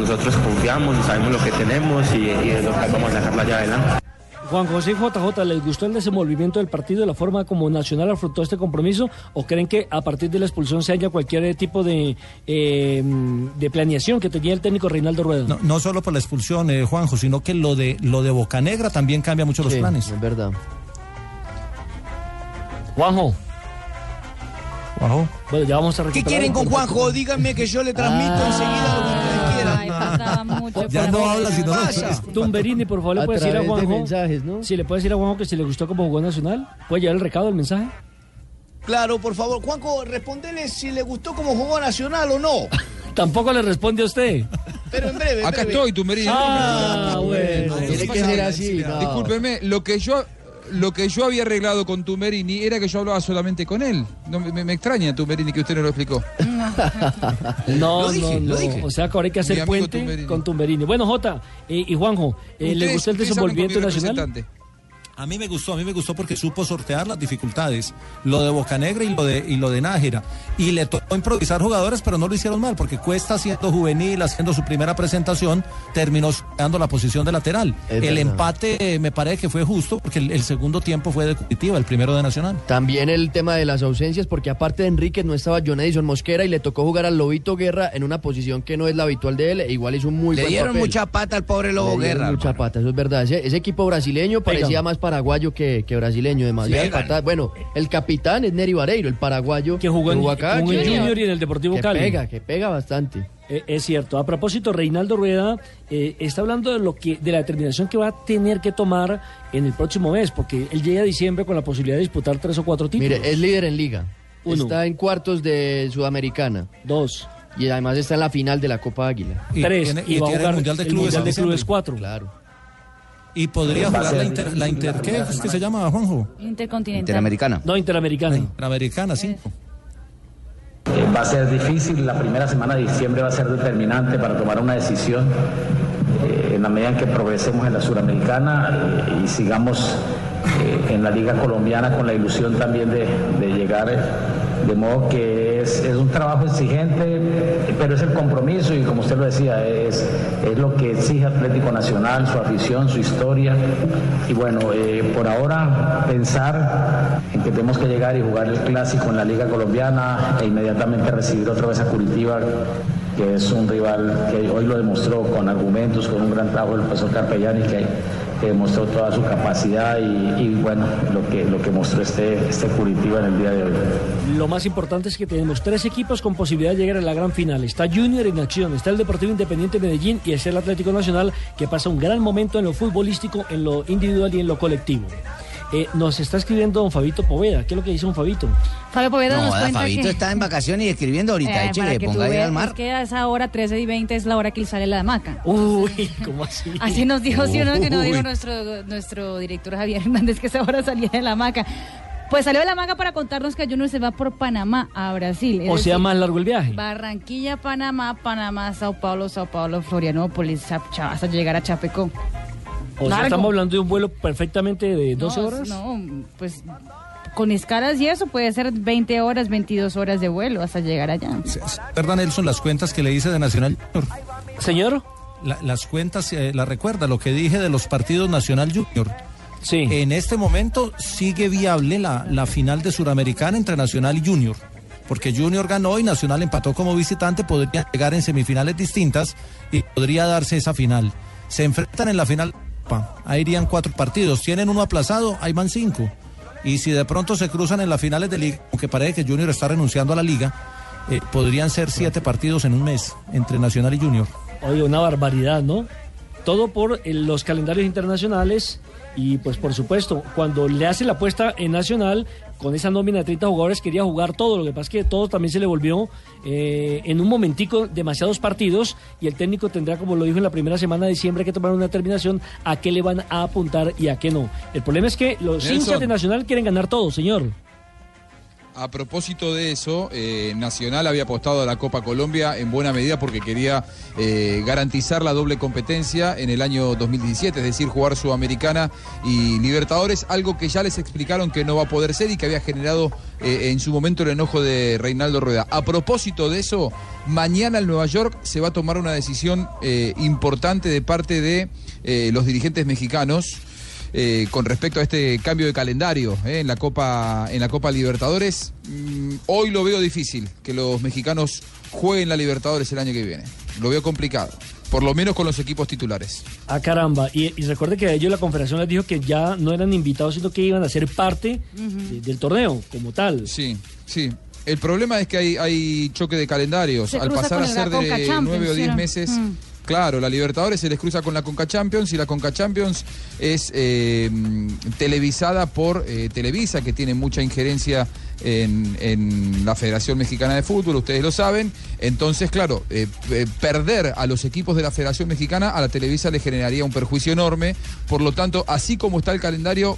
Nosotros confiamos, sabemos lo que tenemos y, y de lo que vamos a dejarla allá adelante. Juan José y JJ, ¿les gustó el desenvolvimiento del partido, la forma como Nacional afrontó este compromiso? ¿O creen que a partir de la expulsión se haya cualquier tipo de, eh, de planeación que tenía el técnico Reinaldo Rueda? No, no solo por la expulsión, eh, Juanjo, sino que lo de lo de Bocanegra también cambia mucho los Sí, planes. Es verdad. Juanjo. Juanjo. Bueno, ya vamos a ¿Qué quieren con. Juanjo? Díganme que yo le transmito Ah. enseguida lo que Ya no habla sino pasa? Tumberini, por favor, le A puede decir a Juanjo. mensajes, ¿no? Si le puede decir a Juanjo que si le gustó como jugó Nacional, ¿puede llevar el recado del mensaje? Claro, por favor. Juanjo, respondele si le gustó como jugó Nacional o no. Tampoco le responde a usted. Pero en breve, en Acá breve. estoy, Tumberini. Ah, bueno. Tiene que ser así. no. Discúlpeme, lo que yo lo que yo había arreglado con Tumberini era que yo hablaba solamente con él. No, me, me extraña, Tumberini, que usted no lo explicó. No, Lo dije, no, lo no. dije. O sea que ahora hay que hacer puente Tumberini. con Tumberini. Bueno, Jota eh, y Juanjo, eh, ¿le gustó el desenvolvimiento nacional? A mí me gustó, a mí me gustó porque supo sortear las dificultades, lo de Bocanegra y lo de, y lo de Nájera. Y le tocó improvisar jugadores, pero no lo hicieron mal, porque Cuesta siendo juvenil, haciendo su primera presentación, terminó dando la posición de lateral. Es el verdad. empate eh, me parece que fue justo, porque el, el segundo tiempo fue de Curitiba, el primero de Nacional. También el tema de las ausencias, porque aparte de Enrique no estaba John Edison Mosquera y le tocó jugar al Lobito Guerra en una posición que no es la habitual de él. E igual hizo un muy Le buen dieron papel. mucha pata al pobre Lobo Le Guerra. Mucha pata, eso es verdad. Ese, ese equipo brasileño parecía más paraguayo que, que brasileño. Sí. patadas. Bueno, el capitán es Neri Vareiro, el paraguayo. Que jugó en- acá. jugó en que- Junior y en el Deportivo que Cali. pega, que pega bastante. Eh, es cierto. A propósito, Reinaldo Rueda eh, está hablando de lo que de la determinación que va a tener que tomar en el próximo mes, porque él llega a diciembre con la posibilidad de disputar tres o cuatro títulos. Mire, es líder en liga. Uno. Está en cuartos de Sudamericana. Dos. Y además está en la final de la Copa Águila. Y Tres. tiene- y, y va a jugar el Mundial de el Clubes Mundial en de. Clubes 4. Claro. Y podría a jugar la Inter, la Inter ¿qué es que se llama, Juanjo? Intercontinental. Interamericana. No, Interamericana. Interamericana, sí. Eh, Va a ser difícil, la primera semana de diciembre va a ser determinante para tomar una decisión eh, en la medida en que progresemos en la suramericana eh, y sigamos eh, en la liga colombiana con la ilusión también de, de llegar, eh, de modo que es, es un trabajo exigente, pero es el compromiso y como usted lo decía, es, es lo que exige Atlético Nacional, su afición, su historia. Y bueno, eh, por ahora pensar en que tenemos que llegar y jugar el clásico en la liga colombiana e inmediatamente recibir otra vez a Curitiba que es un rival que hoy lo demostró con argumentos, con un gran trabajo del profesor Carpellani que, que demostró toda su capacidad y, bueno, lo que, lo que mostró este, este Curitiba en el día de hoy. Lo más importante es que tenemos tres equipos con posibilidad de llegar a la gran final. Está Junior en acción, está el Deportivo Independiente Medellín y está el Atlético Nacional que pasa un gran momento en lo futbolístico, en lo individual y en lo colectivo. Eh, nos está escribiendo don Fabito Poveda. ¿Qué es lo que dice don Fabito? Fabio Poveda No, nos cuenta Fabito que... está en vacaciones y escribiendo ahorita. Eh, tú ponga a ir veas, al mar. Es que a esa hora, 13 y 20, es la hora que él sale la hamaca. Uy, ¿cómo así? Así nos dijo, sí o no, que nos dijo Uy. nuestro, nuestro director Javier Hernández que a esa hora salía de la hamaca. Pues salió de la hamaca para contarnos que Junior se va por Panamá a Brasil. es O sea, decir, más largo el viaje. Barranquilla, Panamá, Panamá, Sao Paulo, Sao Paulo, Florianópolis, hasta llegar a Chapecó. O sea, estamos hablando de un vuelo perfectamente de 12 No, horas. No, pues con escalas y eso puede ser 20 horas, 22 horas de vuelo hasta llegar allá. ¿Recuerda, Nelson, las cuentas que le hice de Nacional Junior? Señor. las cuentas, eh, la recuerda, lo que dije de los partidos Nacional Junior. Sí. En este momento sigue viable la, la final de Suramericana entre Nacional y Junior. Porque Junior ganó y Nacional empató como visitante, podría llegar en semifinales distintas y podría darse esa final. Se enfrentan en la final. Ahí irían cuatro partidos. Tienen uno aplazado, ahí van cinco. Y si de pronto se cruzan en las finales de liga, aunque parece que Junior está renunciando a la liga, eh, podrían ser siete partidos en un mes entre Nacional y Junior. Oye, una barbaridad, ¿no? Todo por eh, los calendarios internacionales y pues por supuesto, cuando le hace la apuesta en Nacional, con esa nómina de 30 jugadores quería jugar todo, lo que pasa es que todo también se le volvió eh, en un momentico demasiados partidos y el técnico tendrá, como lo dijo en la primera semana de diciembre, que tomar una determinación a qué le van a apuntar y a qué no. El problema es que los Nelson. hinchas de Nacional quieren ganar todo, señor. A propósito de eso, eh, Nacional había apostado a la Copa Colombia en buena medida porque quería eh, garantizar la doble competencia en el año 2017, es decir, jugar Sudamericana y Libertadores, algo que ya les explicaron que no va a poder ser y que había generado eh, en su momento el enojo de Reinaldo Rueda. A propósito de eso, mañana en Nueva York se va a tomar una decisión importante de parte de los dirigentes mexicanos. Eh, con respecto a este cambio de calendario eh, en la Copa en la Copa Libertadores. Mm, hoy lo veo difícil que los mexicanos jueguen la Libertadores el año que viene. Lo veo complicado. Por lo menos con los equipos titulares. Ah, caramba. Y, y recuerde que a ellos la confederación les dijo que ya no eran invitados, sino que iban a ser parte de- del torneo como tal. Sí, sí. El problema es que hay, hay choque de calendarios. Se Al pasar a ser de nueve o ¿sí, diez meses. Mm. Claro, la Libertadores se les cruza con la Conca Champions y la Conca Champions es eh, televisada por eh, Televisa, que tiene mucha injerencia en, en la Federación Mexicana de Fútbol, ustedes lo saben. Entonces, claro, eh, perder a los equipos de la Federación Mexicana a la Televisa le generaría un perjuicio enorme. Por lo tanto, así como está el calendario,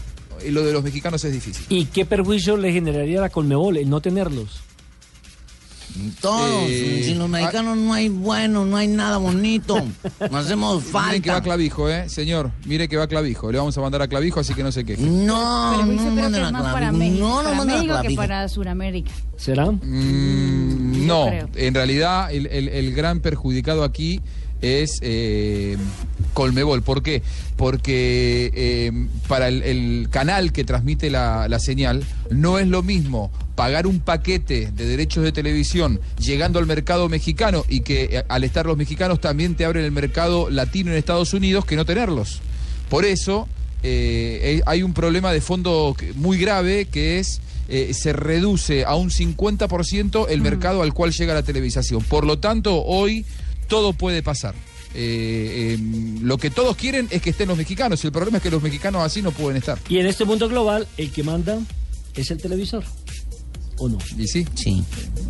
lo de los mexicanos es difícil. ¿Y qué perjuicio le generaría la Colmebol el no tenerlos? Todos, Eh, sin los mexicanos no hay bueno, no hay nada bonito. No hacemos Miren que va falta. Clavijo, ¿eh? Señor, mire que va Clavijo. Le vamos a mandar a Clavijo, así que no se queje. No, Pero no que manden es a más para Clavijo. México, No, no manden a México que Clavijo. para Sudamérica. ¿Será? Mm, no, en realidad el, el- el gran perjudicado aquí es eh, Colmebol. ¿Por qué? Porque eh, para el, el canal que transmite la, la señal no es lo mismo pagar un paquete de derechos de televisión llegando al mercado mexicano y que eh, al estar los mexicanos también te abren el mercado latino en Estados Unidos que no tenerlos. Por eso eh, hay un problema de fondo muy grave que es eh, se reduce a un 50% el mercado al cual llega la televisación. Por lo tanto, hoy todo puede pasar. Eh, eh, lo que todos quieren es que estén los mexicanos. El problema es que los mexicanos así no pueden estar. Y en este mundo global, el que manda es el televisor. ¿O no? ¿Y sí? Sí.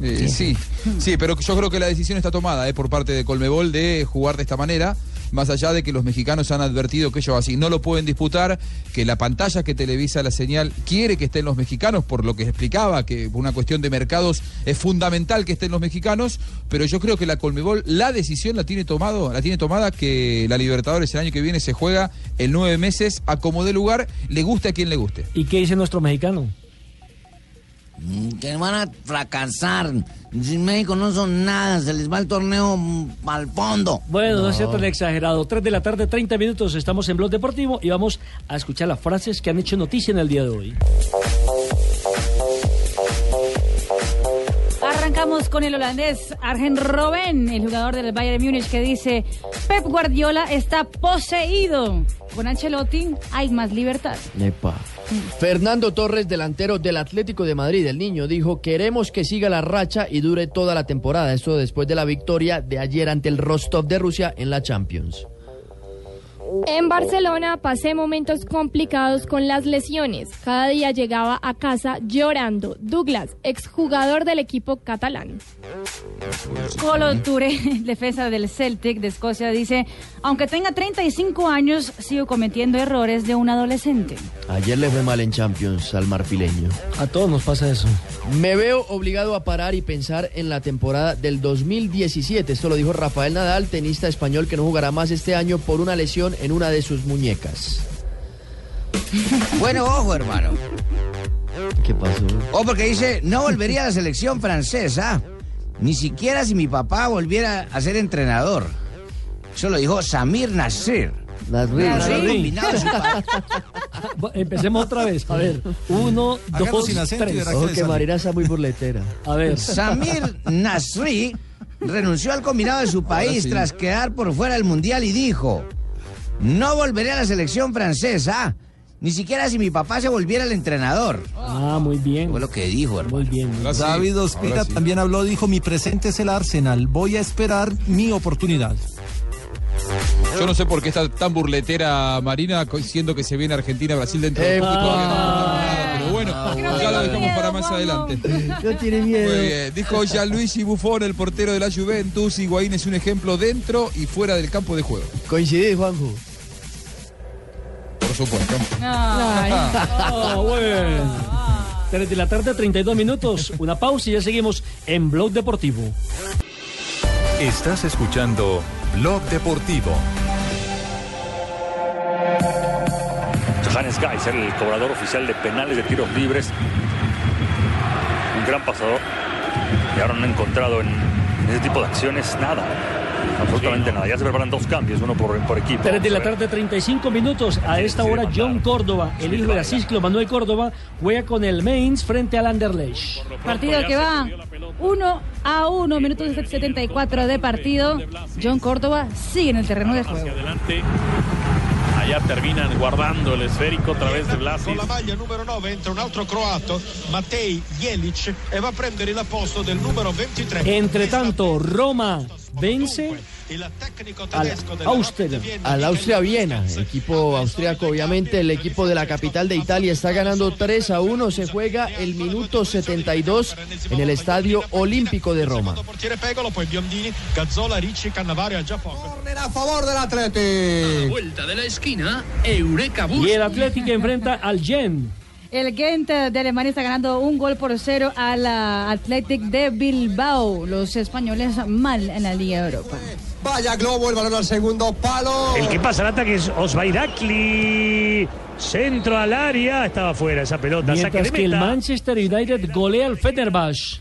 Eh, sí, sí, pero yo creo que la decisión está tomada eh, por parte de Colmebol de jugar de esta manera, más allá de que los mexicanos han advertido que ellos así no lo pueden disputar, que la pantalla que televisa la señal quiere que estén los mexicanos, por lo que explicaba, que una cuestión de mercados es fundamental que estén los mexicanos, pero yo creo que la Colmebol la decisión la tiene tomado, la tiene tomada que la Libertadores el año que viene se juega en nueve meses a como de lugar, le guste a quien le guste. ¿Y qué dice nuestro mexicano? Mm, Que van a fracasar. Sin México no son nada, se les va el torneo mm, al fondo. Bueno, no, sea tan exagerado. 3 de la tarde, 30 minutos, estamos en Blog Deportivo y vamos a escuchar las frases que han hecho noticia en el día de hoy. Arrancamos con el holandés Arjen Robben, el jugador del Bayern Múnich, que dice: Pep Guardiola está poseído. Con Ancelotti hay más libertad. Epa. Fernando Torres, delantero del Atlético de Madrid, el niño, dijo, queremos que siga la racha y dure toda la temporada. Esto después de la victoria de ayer ante el Rostov de Rusia en la Champions. En Barcelona pasé momentos complicados con las lesiones. Cada día llegaba a casa llorando. Douglas, exjugador del equipo catalán. Colo Touré, defensa del Celtic de Escocia, dice: Aunque tenga 35 años, sigo cometiendo errores de un adolescente. Ayer le fue mal en Champions al marfileño. A todos nos pasa eso. Me veo obligado a parar y pensar en la temporada del 2017. Esto lo dijo Rafael Nadal, tenista español que no jugará más este año por una lesión en una de sus muñecas. Bueno, ojo, hermano. ¿Qué pasó? O porque dice, no volvería a la selección francesa. Ni siquiera si mi papá volviera a ser entrenador. Eso lo dijo Samir Nasir. Renunció al combinado de su pa- Bu- Empecemos otra vez. A ver, uno, Háganos dos, sin acento y tres. que. Marina está muy burletera. A ver. Samir Nasri renunció al combinado de su país sí. tras quedar por fuera del mundial y dijo: No volveré a la selección francesa. Ni siquiera si mi papá se volviera el entrenador. Ah, muy bien. Fue lo que dijo, hermano. Muy bien. muy bien. David Ospina también habló, dijo, mi presente es el Arsenal, voy a esperar mi oportunidad. Yo no sé por qué está tan burletera Marina, siendo que se viene Argentina, Brasil dentro de poco y todavía no ah. bueno, ya lo dejamos para más adelante. No tiene miedo. Muy bien, dijo Gianluigi Buffon, el portero de la Juventus, Higuaín es un ejemplo dentro y fuera del campo de juego. Coincidí, Juanjo. Por supuesto. Ah, bueno. 3 de la tarde, 32 minutos. Una pausa y ya seguimos en Blog Deportivo. Estás escuchando Blog Deportivo. Geiser, el cobrador oficial de penales de tiros libres. Un gran pasador. Y ahora no ha encontrado en ese tipo de acciones nada. Absolutamente nada. Ya se preparan dos cambios, uno por, por equipo. 3 de la tarde, 35 minutos. A esta hora, John Córdoba, el hijo de Asisclo Manuel Córdoba, juega con el Mainz frente al Anderlecht. Partido que va 1 a 1, minutos 74 de partido. John Córdoba sigue en el terreno de juego. Allá terminan guardando el esférico a través de Vlasic. Con la maglia numero 9 entra un altro croato, Matej Jelic, e va a prendere il posto del numero 23. Entre tanto, Roma vence al Austria. Al Austria Viena, equipo austriaco, obviamente el equipo de la capital de Italia está ganando 3 a 1, se juega el minuto 72 en el Estadio Olímpico de Roma. A favor del Atleti. Vuelta de la esquina, Eureka Y el Atlético enfrenta al Gen. El Gent de Alemania está ganando un gol por cero al ah, Athletic de Bilbao. Los españoles mal en la Liga Europa. Vaya globo, el balón al segundo palo. El que pasa al ataque es Osvairakli. Centro al área. Estaba fuera esa pelota. Saque Mientras de que el. Manchester United golea al Fenerbahce.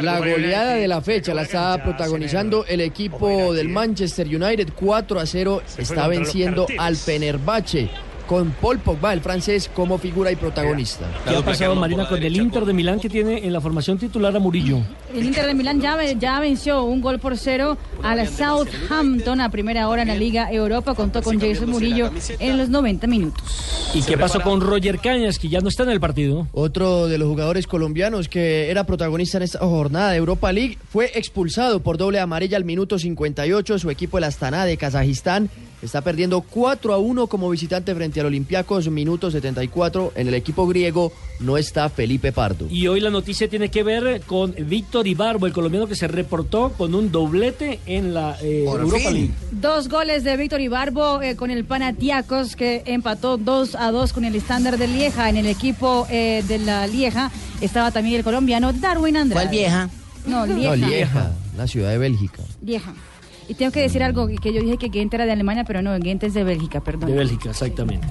La goleada de la fecha la está protagonizando el equipo del Manchester United 4 a 0 está venciendo al Fenerbahce con Paul Pogba, el francés, como figura y protagonista. ¿Qué ha pasado, Marina, con el Inter de Milán que tiene en la formación titular a Murillo? El Inter de Milán ya, ya venció un gol por cero al Southampton a primera hora en la Liga Europa. Contó con Jason Murillo en los 90 minutos. ¿Y qué pasó con Roger Cañas, que ya no está en el partido? Otro de los jugadores colombianos que era protagonista en esta jornada de Europa League fue expulsado por doble amarilla al minuto 58. Su equipo, el Astana de Kazajistán, está perdiendo 4 a 1 como visitante frente al Olympiacos, minuto 74. En el equipo griego no está Felipe Pardo. Y hoy la noticia tiene que ver con Víctor Ibarbo, el colombiano que se reportó con un doblete en la eh, Europa League. Dos goles de Víctor Ibarbo eh, con el Panathinaikos que empató 2 a 2 con el estándar de Lieja. En el equipo eh, de la Lieja estaba también el colombiano Darwin Andrade. ¿Cuál vieja? No, Lieja. No, Lieja, la ciudad de Bélgica. Lieja. Y tengo que decir algo que- yo dije que Gent era de Alemania, pero no, Gent es de Bélgica, perdón. De Bélgica, exactamente.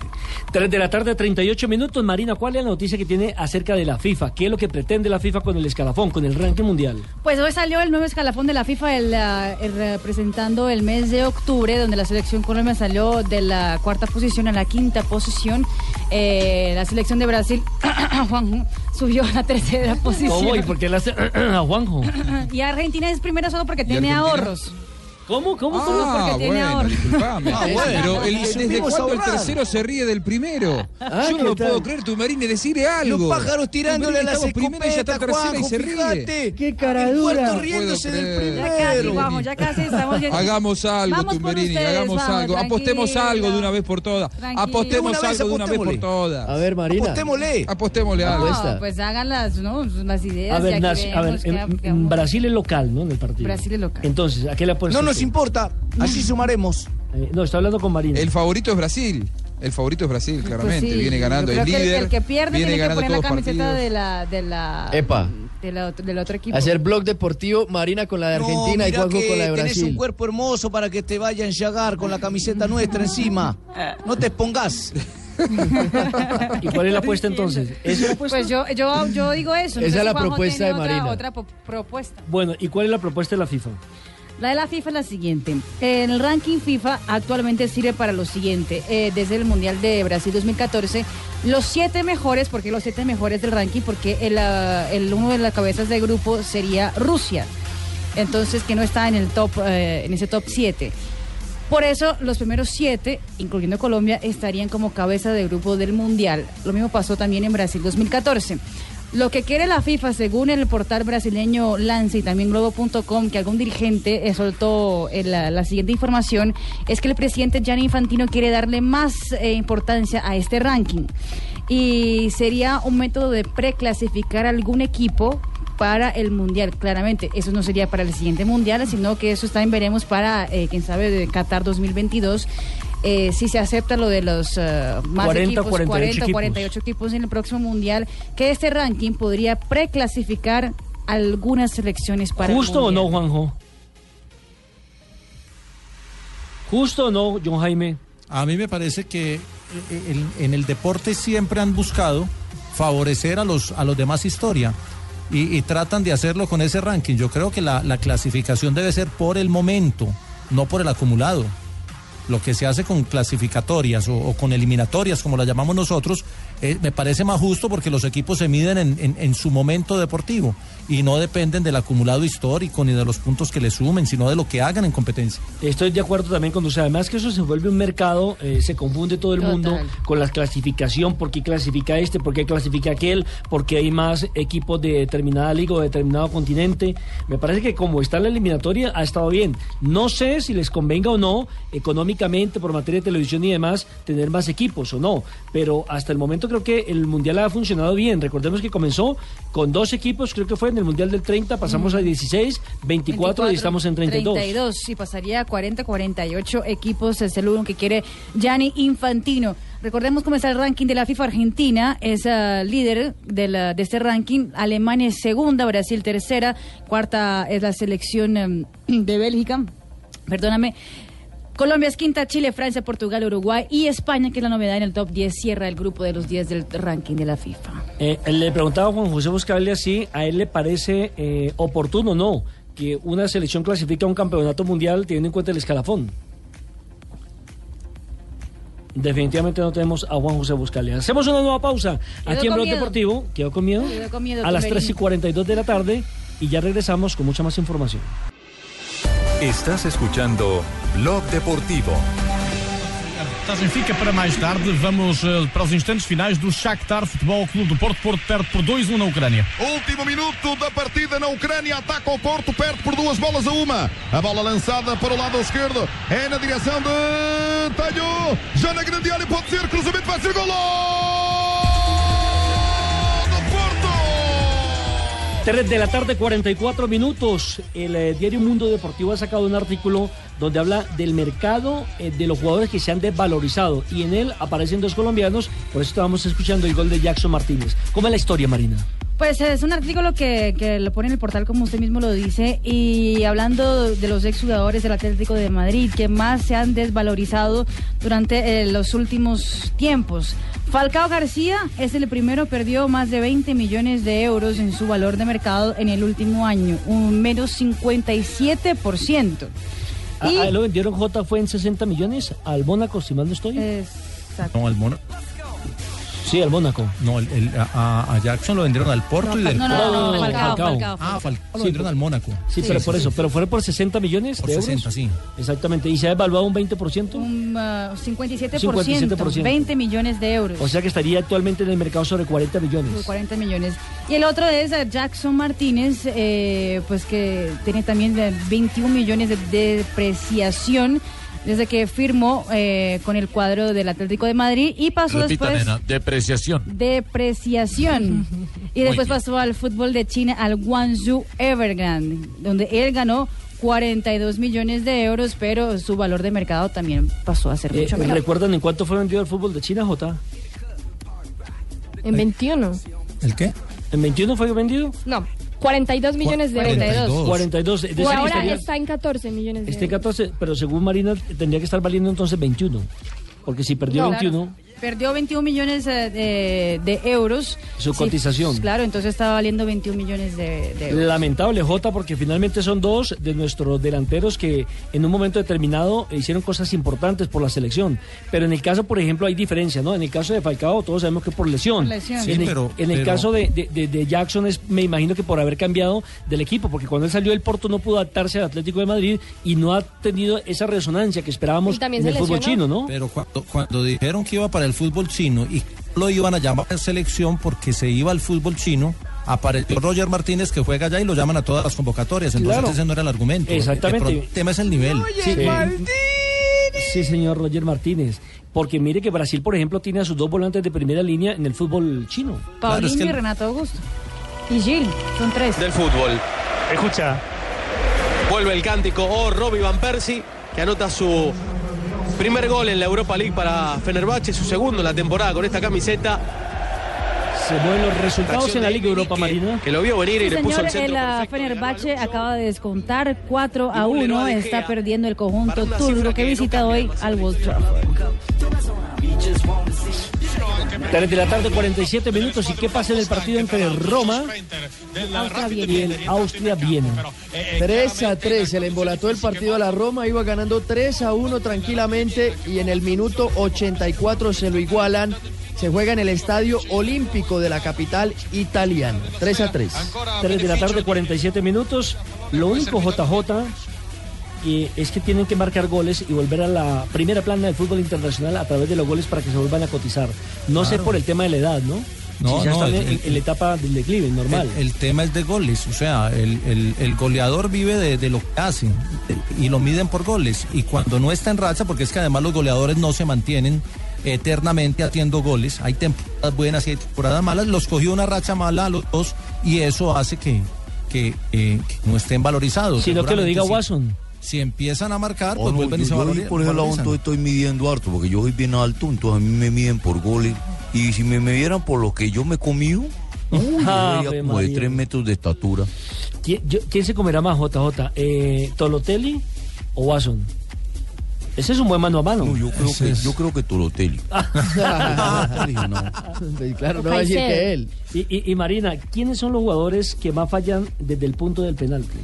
3 de la tarde, 38 minutos. Marina, ¿cuál es la noticia que tiene acerca de la FIFA? ¿Qué es lo que pretende la FIFA con el escalafón, con el ranking mundial? Pues hoy salió el nuevo escalafón de la FIFA el, ah, el, representando el mes de octubre, donde la selección Colombia salió de la cuarta posición a la quinta posición. Eh, la selección de Brasil, Juanjo, subió a la tercera posición. ¿Cómo? ¿Y por qué le hace a Juanjo? Y Argentina es primera solo porque tiene ahorros. ¿Cómo? ¿Cómo? Solo porque tiene bueno, disculpame. Ah, bueno. Pero el- Y ¿desde cuándo el tercero se ríe del primero? Ah, Yo ¿qué no lo tal? puedo creer, tu Marine, decirle algo. Los pájaros tirándole las estamos primero y ya está tercera y Juanjo, se ríe. fíjate. ¡Qué El caradura! cuarto riéndose del creer. Ya casi, primero. vamos, ya casi estamos yendo. Hagamos algo, Vamos Tumberini, ustedes, hagamos vamos, algo. Apostemos algo de una vez por todas. Tranquila. Apostemos algo de una vez por todas. A ver, Marina. Apostémosle. Apostémosle algo. No, pues hagan las, ¿no? las ideas. A ver, a ver, qué- qué Brasil es local, ¿no? En el partido. Brasil es local. Entonces, ¿a qué le apuesta No nos importa, así sumaremos. Eh, no, está hablando con Marina. El favorito es Brasil. El favorito es Brasil, claramente. Pues sí, viene ganando el creo que líder. El, que pierde viene tiene que ganando poner la camiseta partidos. de la, de la, Epa. de la del otro equipo. Hacer blog deportivo, Marina con la de Argentina no, y Juanjo que con la de tenés un Brasil. cuerpo hermoso para que te vaya a enllagar con la camiseta nuestra encima. No te expongas. ¿Y cuál es la apuesta entonces? ¿Es apuesta? Pues yo, yo, yo digo eso. no Esa sé es la propuesta tiene de otra- Marina. Otra propuesta. Bueno, ¿y cuál es la propuesta de la FIFA? La de la FIFA es la siguiente. En el ranking FIFA actualmente sirve para lo siguiente. Eh, desde el Mundial de Brasil 2014, los siete mejores, ¿por qué los siete mejores del ranking? Porque ah, el uno de las cabezas de grupo sería Rusia. Entonces, que no está en el top, eh, en ese top 7. Por eso, los primeros siete, incluyendo Colombia, estarían como cabeza de grupo del Mundial. Lo mismo pasó también en Brasil 2014. Lo que quiere la FIFA, según el portal brasileño Lance y también Globo.com, que algún dirigente eh, soltó eh, la, la siguiente información, es que el presidente Gianni Infantino quiere darle más eh, importancia a este ranking. Y sería un método de preclasificar algún equipo para el mundial. Claramente, eso no sería para el siguiente mundial, sino que eso está en veremos para, eh, quién sabe, de Qatar 2022. Eh, si se acepta lo de los eh, más 40, equipos, 48 40 equipos. 48 equipos en el próximo mundial, que este ranking podría preclasificar algunas selecciones para el ¿Justo o no. Juanjo? ¿Justo o no, John Jaime? A mí me parece que eh, en el deporte siempre han buscado favorecer a los, a los demás historia y, y tratan de hacerlo con ese ranking. Yo creo que la, la clasificación debe ser por el momento. no por el acumulado. Lo que se hace con clasificatorias o, con eliminatorias, como las llamamos nosotros, eh, me parece más justo porque los equipos se miden en, en- en su momento deportivo y no dependen del acumulado histórico ni de los puntos que le sumen, sino de lo que hagan en competencia. Estoy de acuerdo también con usted. Además que eso se vuelve un mercado, eh, se confunde todo el Total. mundo con la clasificación, por qué clasifica este, por qué clasifica aquel, por qué hay más equipos de determinada liga o de determinado continente. Me parece que como está la eliminatoria ha estado bien. No sé si les convenga o no, económicamente, por materia de televisión y demás, tener más equipos o no. Pero hasta el momento creo que el Mundial ha funcionado bien. Recordemos que comenzó con dos equipos, creo que fue en el Mundial del 30, pasamos Mm. a 16, 24, y estamos en 32. 32, sí, pasaría a 40, 48 equipos, es el uno que quiere Gianni Infantino. Recordemos cómo está el ranking de la FIFA Argentina, es ah, líder de, la- de este ranking, Alemania es segunda, Brasil tercera, cuarta es la selección em, de Bélgica, perdóname. Colombia es quinta, Chile, Francia, Portugal, Uruguay y España, que es la novedad en el top 10, cierra el grupo de los 10 del ranking de la FIFA. Eh, le preguntaba a Juan José Buscalia si a él le parece eh, oportuno o no que una selección clasifique a un campeonato mundial teniendo en cuenta el escalafón. Definitivamente no tenemos a Juan José Buscalia. Hacemos una nueva pausa Quedó aquí en Blog miedo. Deportivo. Quedó con miedo. Quedó con miedo, a las Tumberini. 3 y 42 de la tarde y ya regresamos con mucha más información. Estás escuchando Blog Deportivo. Passagem fica para mais tarde. Vamos eh, para os instantes finais do Shakhtar Futebol Clube do Porto. Porto perde por 2-1 na Ucrânia. Último minuto da partida na Ucrânia. Ataca o Porto, perde por duas bolas a uma. A bola lançada para o lado esquerdo. É na direção de Talho. Já na grande área pode ser. Cruzamento vai ser golo! 3 de la tarde, 44 minutos. El eh, diario Mundo Deportivo ha sacado un artículo donde habla del mercado eh, de los jugadores que se han desvalorizado y en él aparecen dos colombianos. Por eso estábamos escuchando el gol de Jackson Martínez. ¿Cómo es la historia, Marina? Pues es un artículo que, que lo pone en el portal, como usted mismo lo dice, y hablando de los exjugadores del Atlético de Madrid que más se han desvalorizado durante eh, los últimos tiempos. Falcao García es el primero, perdió más de 20 millones de euros en su valor de mercado en el último año, un menos 57%. A, a él lo vendieron J fue en 60 millones al Mónaco, si mal no estoy. No, al Mónaco. Sí, al Mónaco. No, el- el- a, a Jackson lo vendieron al Porto y del no, no, Porto. no, no, Falcao, Falcao. Ah, Falcao lo Sí, vendieron al Mónaco. Sí, pero por eso, pero fueron por 60 millones Por de euros. 60, sí. Exactamente, y se ha evaluado un 20%. Un ah, 57%, 57%. 20 millones de euros. O sea que estaría actualmente en el mercado sobre 40 millones. Por 40 millones. Y el otro es eh, Jackson Martínez, eh, pues que tiene también eh, 21 millones de depreciación desde que firmó eh, con el cuadro del Atlético de Madrid y pasó Repita, después nena, depreciación. depreciación. y después pasó al fútbol de China, al Guangzhou Evergrande, donde él ganó 42 millones de euros, pero su valor de mercado también pasó a ser Eh, mucho menor. ¿Recuerdan en cuánto fue vendido el fútbol de China, J? En 21. ¿El qué? ¿En 21 fue vendido? No, 42 millones de euros. 42. 42. Es decir, ahora estaría- está en 14 millones de Este euros. 14, pero según Marina tendría que estar valiendo entonces 21. Porque si perdió No, 21, Perdió 21 millones eh, de, de euros. Su Sí, cotización. claro, entonces estaba valiendo 21 millones de, de euros. lamentable J, porque finalmente son dos de nuestros delanteros que en un momento determinado hicieron cosas importantes por la selección. Pero en el caso, por ejemplo, hay diferencia, ¿no? En el caso de Falcao, todos sabemos que por lesión. Por lesión. Sí, en el, pero- en el pero- caso de, de- de- de Jackson, es, me imagino que por haber cambiado del equipo, porque cuando él salió del Porto no pudo adaptarse al Atlético de Madrid y no ha tenido esa resonancia que esperábamos en el fútbol chino, ¿no? Pero cuando, cuando dijeron que iba para el fútbol chino y lo iban a llamar a selección porque se iba al fútbol chino, apareció Roger Martínez que juega allá y lo llaman a todas las convocatorias. Entonces Claro. ese no era el argumento. Exactamente. De pronto, El tema es el nivel. Sí, Sí, señor Roger Martínez. Porque mire que Brasil, por ejemplo, tiene a sus dos volantes de primera línea en el fútbol chino. Paulinho y Renato Augusto. Y Gil, son tres. del fútbol. Escucha. Vuelve el cántico o Robbie Van Persie, que anota su primer gol en la Europa League para Fenerbahce, su segundo en la temporada con esta camiseta. Se mueven los resultados en la de Liga Europa Marina. Que lo vio venir y Sí, le puso señor, el centro. el ah, Fenerbahce acaba de descontar 4 a 1. Está perdiendo el conjunto turco que visita hoy al Old Trafford. 3 de la tarde, 47 minutos. ¿Y qué pasa en el partido entre Roma y el Austria Viena? 3 a 3, se le embolató el partido a la Roma, iba ganando 3 a 1 tranquilamente y en el minuto 84 se lo igualan. Se juega en el Estadio Olímpico de la capital italiana. 3 a 3. 3 de la tarde, 47 minutos. Lo único, JJ, es que tienen que marcar goles y volver a la primera plana del fútbol internacional a través de los goles para que se vuelvan a cotizar. No sé por el tema de la edad, ¿no? No, Si ya no, están el- en, la etapa del declive, normal. El, el tema es de goles, o sea, el, el- el goleador vive de, de lo que hace y lo miden por goles. Y cuando no está en racha, porque es que además los goleadores no se mantienen eternamente haciendo goles, hay temporadas buenas y hay temporadas malas, los cogió una racha mala a los dos y eso hace que, que, eh, que no estén valorizados. Sino que lo diga Watson. Si empiezan a marcar, Oh, pues no, vuelven y se yo, yo valori- por ese lado valorizan. entonces estoy midiendo harto, porque yo soy bien alto, entonces a mí me miden por goles. Y si me midieran por lo que yo me comí, uy, yo Ave sería como de tres metros de estatura. ¿Quién, yo- quién se comerá más, JJ? Eh, ¿Tolotelli o Watson? Ese es un buen mano a mano. yo creo que, yo creo que Tolotelli. claro, no va a decir que él. Y, y- y Marina, ¿quiénes son los jugadores que más fallan desde el punto del penalti?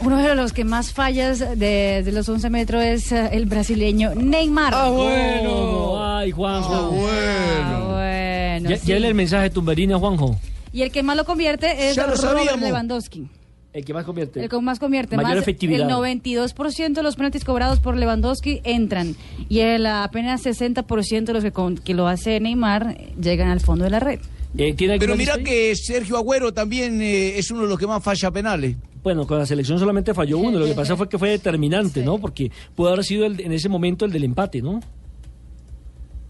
Uno de los que más fallas de, de los 11 metros es eh, el brasileño Neymar. Ah, bueno. Ay, Juanjo. Ah, bueno. Sí. Llévele el mensaje Tumberina, Juanjo. Y el que más lo convierte es lo Robert sabíamos. Lewandowski. El que más convierte. El que más convierte, Mayor más efectividad. el 92% de los penaltis cobrados por Lewandowski entran y el apenas 60% de los que, con- que lo hace Neymar eh, llegan al fondo de la red. Eh, Pero mira que Sergio Agüero también eh, es uno de los que más falla penales. Bueno, con la selección solamente falló uno. Lo que pasa fue que fue determinante, ¿no? Porque pudo haber sido el- en ese momento el del empate, ¿no?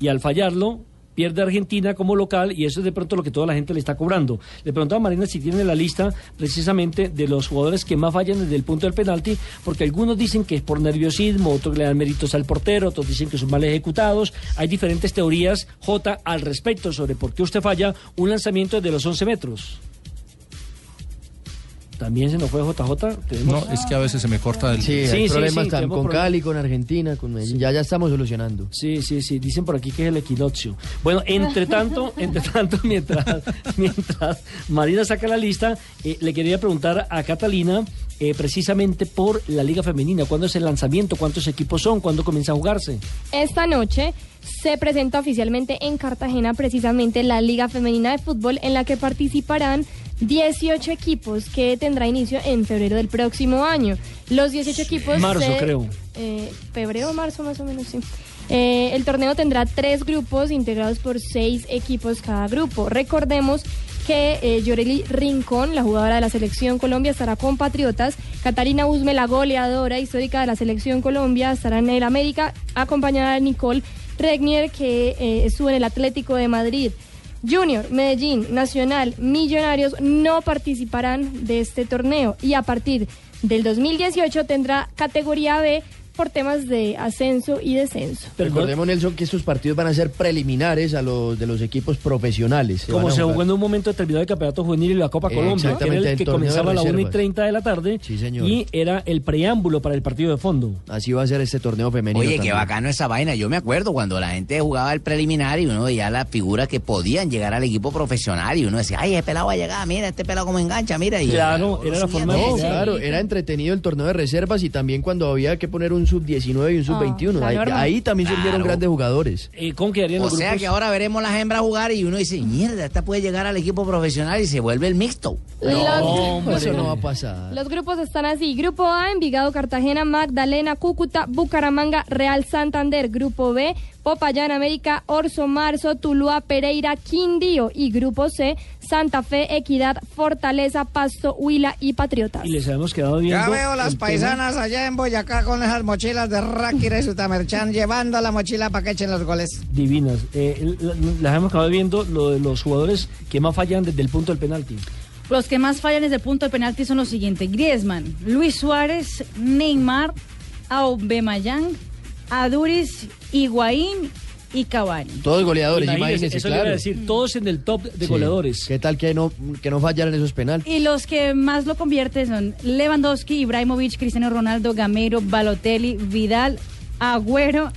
Y al fallarlo, pierde Argentina como local y eso es de pronto lo que toda la gente le está cobrando. Le preguntaba a Marina si tiene la lista precisamente de los jugadores que más fallan desde el punto del penalti, porque algunos dicen que es por nerviosismo, otros le dan méritos al portero, otros dicen que son mal ejecutados. Hay diferentes teorías, J, al respecto sobre por qué usted falla un lanzamiento de los 11 metros. También se nos fue JJ. Tenemos- No, es que a veces se me corta el... Sí, hay problemas tan- tenemos con problemas. Cali, con Argentina, con Medellín. Ya, ya estamos solucionando. Sí, sí, sí, dicen por aquí que es el equinoccio. Bueno, entre tanto, entre tanto, mientras, mientras Marina saca la lista, eh, le quería preguntar a Catalina eh, precisamente por la Liga Femenina. ¿Cuándo es el lanzamiento? ¿Cuántos equipos son? ¿Cuándo comienza a jugarse? Esta noche se presenta oficialmente en Cartagena precisamente la Liga Femenina de Fútbol en la que participarán 18 equipos que tendrá inicio en febrero del próximo año. Los 18 equipos... Marzo, se- creo. eh, febrero o marzo más o menos, sí. Eh, el torneo tendrá tres grupos integrados por seis equipos cada grupo. Recordemos que eh, Yoreli Rincón, la jugadora de la selección Colombia, estará con Patriotas. Catarina Usme, la goleadora histórica de la selección Colombia, estará en el América, acompañada de Nicole Regnier, que eh, estuvo en el Atlético de Madrid. Junior, Medellín, Nacional, Millonarios no participarán de este torneo y a partir del 2018 tendrá categoría B por temas de ascenso y descenso. Recordemos, Nelson, que estos partidos van a ser preliminares a los de los equipos profesionales. Como se jugó en un momento determinado el Campeonato Juvenil y la Copa Eh, Colombia, que era exactamente, el el que torneo de comenzaba a la 1 y reservas. 30 de la tarde señor. y era el preámbulo para el partido de fondo. Así va a ser este torneo femenino. Oye, qué también. bacano esa vaina. Yo me acuerdo cuando la gente jugaba el preliminar y uno veía las figuras que podían llegar al equipo profesional y uno decía, ay, este pelado va a llegar, mira, este pelado como engancha, mira. Y Claro, era la forma No, claro, era entretenido el torneo de reservas y también cuando había que poner un sub-19 y un sub-21. la ahí, norma. ahí también surgieron grandes jugadores. Eh, ¿Cómo quedarían O los sea grupos? que ahora veremos las hembras jugar y uno dice, mierda, esta puede llegar al equipo profesional y se vuelve el mixto. Los- eso no va a pasar. Los grupos están así. Grupo A, Envigado, Cartagena, Magdalena, Cúcuta, Bucaramanga, Real Santander. Grupo B, Popayán, América, Orso, Marzo, Tuluá, Pereira, Quindío. Y Grupo C, Santa Fe, Equidad, Fortaleza, Pasto, Huila y Patriotas. Y les habíamos quedado viendo. Ya veo las tema- paisanas allá en Boyacá con esas mochilas de Rakira y Sutamerchan llevando la mochila para que echen los goles. divinas. Eh, la- las hemos acabado viendo lo de los jugadores que más fallan desde el punto del penalti. Los que más fallan desde el punto de penalti son los siguientes: Griezmann, Luis Suárez, Neymar, Aubameyang, Aduris, Higuaín y Cavani. Todos goleadores, Imagínese, imagínense, eso le iba a claro. decir, todos en el top de Sí. goleadores. ¿Qué tal que no, que no fallaran esos penales? Y los que más lo convierten son Lewandowski, Ibrahimovic, Cristiano Ronaldo, Gamero, Balotelli, Vidal, Agüero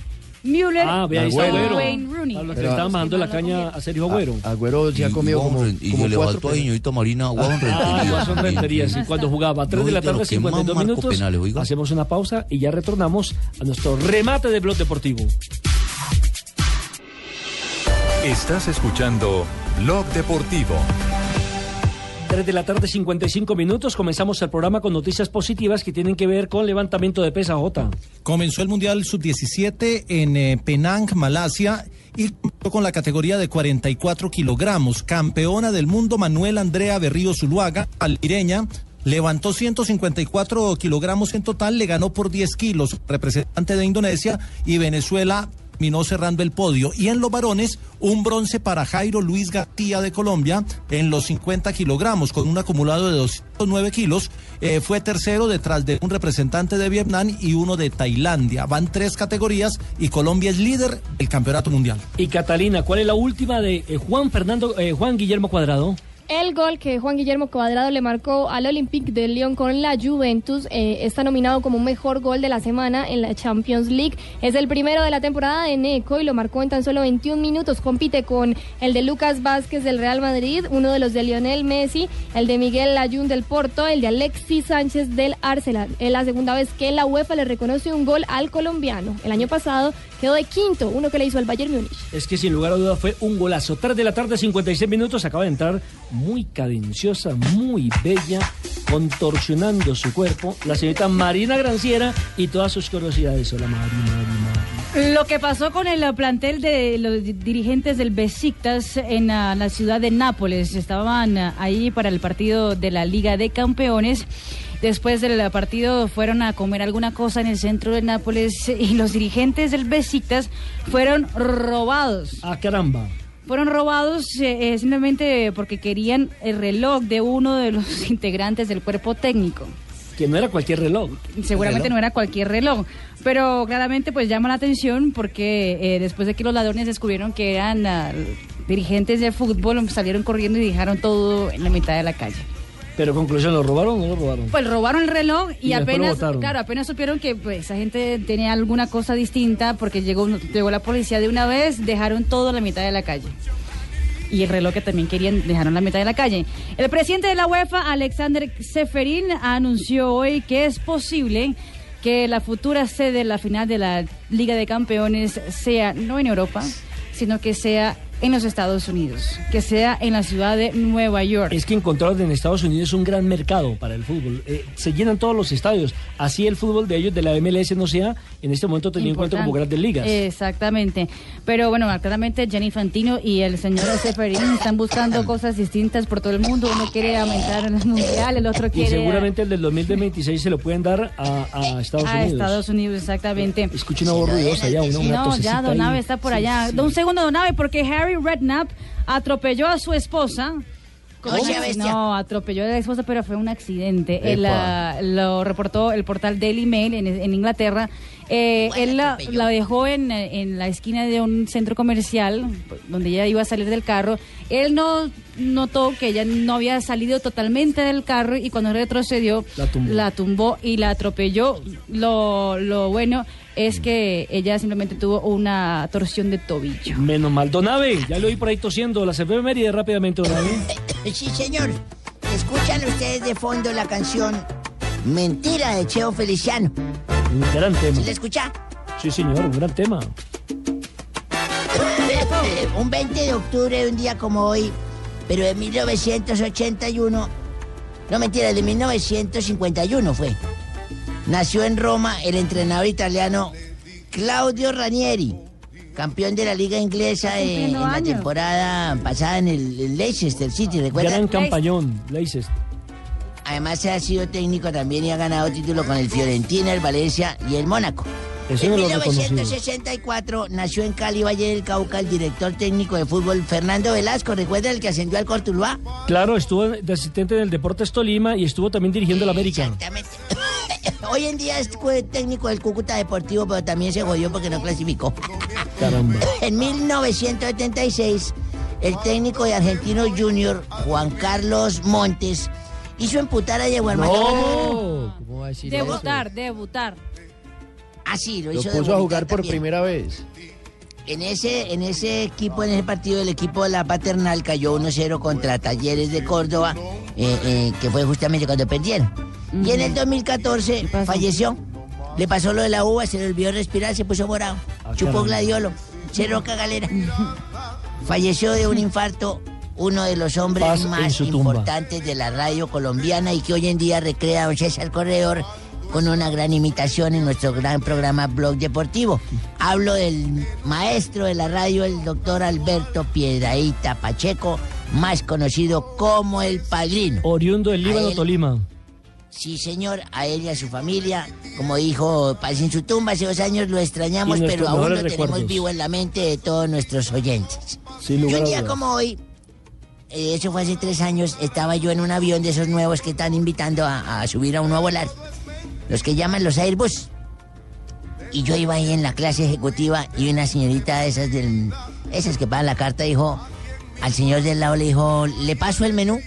Müller Ah, vea, Agüero. Wayne Rooney. A los que le estaban bajando la caña a Sergio Agüero. Agüero se ha Y- comido como, y como se le cuatro faltó a señorita Marina Juan Ah, Rentería. Y cuando jugaba a 3 de la tarde, los que más 52 marcó minutos, penales, hacemos una pausa y ya retornamos a nuestro remate de blog deportivo. Estás escuchando Blog Deportivo. 3 de la tarde, 55 minutos. Comenzamos el programa con noticias positivas que tienen que ver con levantamiento de pesa, Jota. Comenzó el Mundial Sub-17 en eh, Penang, Malasia, y comenzó con la categoría de 44 kilogramos. Campeona del mundo Manuel Andrea Berrío Zuluaga, alpireña, levantó 154 kilogramos en total, le ganó por 10 kilos, representante de Indonesia, y Venezuela terminó cerrando el podio. Y en los varones, un bronce para Jairo Luis García de Colombia en los 50 kilogramos, con un acumulado de 209 kilos. Eh, fue tercero detrás de un representante de Vietnam y uno de Tailandia. Van tres categorías y Colombia es líder del campeonato mundial. Y Catalina, ¿cuál es la última de eh, Juan Fernando, eh, Juan Guillermo Cuadrado? El gol que Juan Guillermo Cuadrado le marcó al Olympique de Lyon con la Juventus eh, está nominado como mejor gol de la semana en la Champions League. Es el primero de la temporada de Neco y lo marcó en tan solo 21 minutos. Compite con el de Lucas Vázquez del Real Madrid, uno de los de Lionel Messi, el de Miguel Layún del Porto, el de Alexis Sánchez del Arsenal. Es la segunda vez que la UEFA le reconoce un gol al colombiano. El año pasado quedó de quinto, uno que le hizo al Bayern Múnich. Es que sin lugar a dudas fue un golazo. 3 de la tarde, 56 minutos. Acaba de entrar muy cadenciosa, muy bella, contorsionando su cuerpo. La señorita Marina Granciera y todas sus curiosidades. Hola, Mari, Mari, Mari. Lo que pasó con el plantel de los di- dirigentes del Besiktas en ah, la ciudad de Nápoles. Estaban ah, ahí para el partido de la Liga de Campeones. Después del partido fueron a comer alguna cosa en el centro de Nápoles y los dirigentes del Besiktas fueron robados. Ah, caramba. Fueron robados eh, eh, simplemente porque querían el reloj de uno de los integrantes del cuerpo técnico. Que no era cualquier reloj. Seguramente Reloj. no era cualquier reloj, pero claramente pues llama la atención porque eh, después de que los ladrones descubrieron que eran ah, dirigentes de fútbol, salieron corriendo y dejaron todo en la mitad de la calle. Pero conclusión, ¿lo robaron o no lo robaron? Pues robaron el reloj y, apenas, claro, apenas supieron que pues esa gente tenía alguna cosa distinta porque llegó, llegó la policía de una vez, dejaron todo en la mitad de la calle. Y el reloj que también querían dejaron en la mitad de la calle. El presidente de la UEFA, Alexander Seferin, anunció hoy que es posible que la futura sede de la final de la Liga de Campeones sea no en Europa, sino que sea en los Estados Unidos, que sea en la ciudad de Nueva York. Es que encontraron en Estados Unidos un gran mercado para el fútbol. Eh, se llenan todos los estadios. Así el fútbol de ellos, de la MLS, no sea en este momento tenido en cuenta como grandes ligas. Exactamente. Pero bueno, claramente Jenny Fantino y el señor Seferín están buscando cosas distintas por todo el mundo. Uno quiere aumentar el mundial, el otro y quiere seguramente el del 2026 se lo pueden dar a, a Estados a Unidos. Estados Unidos, exactamente. Escucha una voz ruidosa ya, una, una No, ya Don ahí. Ave está por allá. Un segundo, Don Ave, porque Harry Redknapp atropelló a su esposa. Oye. No, atropelló a la esposa, pero fue un accidente. Él, ah, lo reportó el portal Daily Mail en, en Inglaterra. Eh, él la, la dejó en, en la esquina de un centro comercial donde ella iba a salir del carro. Él no notó que ella no había salido totalmente del carro y cuando retrocedió La tumbó. tumbó y la atropelló. Lo, lo bueno es que ella simplemente tuvo una torsión de tobillo. Menos mal. Don Ave, ya lo oí por ahí tosiendo. Las efemérides rápidamente, Don Ave. Sí, señor. Escuchan ustedes de fondo la canción Mentira de Cheo Feliciano. Un gran tema. ¿Sí la escucha? Sí, señor, un gran tema. un 20 de octubre, de un día como hoy, pero de 1981, no mentira, de 1951 fue. Nació en Roma el entrenador italiano Claudio Ranieri, campeón de la liga inglesa eh, en la temporada pasada en el, el Leicester City, ¿recuerda? Gran campañón, Leices. Además ha sido técnico también y ha ganado título con el Fiorentina, el Valencia y el Mónaco. Eso en no lo reconocido. 1964 nació en Cali, Valle del Cauca, el director técnico de fútbol Fernando Velasco. ¿Recuerda el que ascendió al Cortuluá? Claro, estuvo de asistente del Deportes Tolima y estuvo también dirigiendo el América. Exactamente. Hoy en día es técnico del Cúcuta Deportivo, pero también se jodió porque no clasificó. Caramba. En 1976, el técnico de Argentino Junior, Juan Carlos Montes, hizo emputar a Diego Armando. Debutar, debutar. Ah, sí, lo Lo hizo de puso a jugar por también. primera vez. En ese, en ese equipo, en ese partido, el equipo de la paternal cayó 1-0 contra Talleres de Córdoba, eh, eh, que fue justamente cuando perdieron. Y en el 2014 falleció. Le pasó lo de la uva, se le olvidó respirar, se puso morado. Chupó caramba. gladiolo, se roca galera. Falleció de un infarto uno de los hombres Paz más importantes de la radio colombiana y que hoy en día recrea a don César Corredor con una gran imitación en nuestro gran programa Blog Deportivo. Hablo del maestro de la radio, el doctor Alberto Piedraíta Pacheco, más conocido como el Padrino. Oriundo del Líbano, él- Tolima. Sí, señor, a él y a su familia. Como dijo Paz en su tumba hace dos años, lo extrañamos, pero aún lo tenemos vivo en la mente de todos nuestros oyentes. Y un día como hoy, eh, eso fue hace tres años, estaba yo en un avión de esos nuevos que están invitando a, a subir a uno a volar. Los que llaman los Airbus. Y yo iba ahí en la clase ejecutiva y una señorita de esas del, esas que pagan la carta dijo, al señor del lado le dijo, ¿le paso el menú?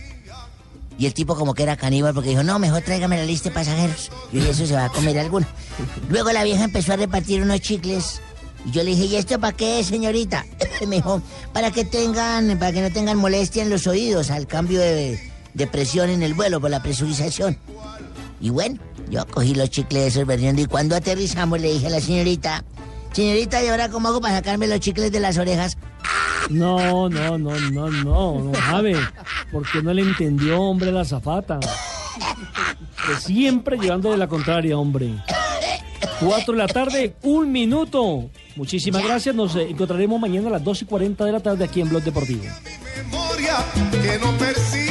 Y el tipo como que era caníbal porque dijo, no, mejor tráigame la lista de pasajeros. Y eso se va a comer alguno. Luego la vieja empezó a repartir unos chicles. Y yo le dije, ¿y esto para qué señorita? Me dijo, para que tengan, para que no tengan molestia en los oídos al cambio de, de presión en el vuelo por la presurización. Y bueno, yo cogí los chicles esos berriendo y cuando aterrizamos le dije a la señorita, señorita, ¿y ahora cómo hago para sacarme los chicles de las orejas? No, no, no, no, no, no, Javi. ¿Por qué no le entendió, hombre, la zafata? Que siempre llevando de la contraria, hombre. Cuatro de la tarde, un minuto. Muchísimas gracias. Nos encontraremos mañana a las 2 y 40 de la tarde aquí en Blog Deportivo. memoria que no vez.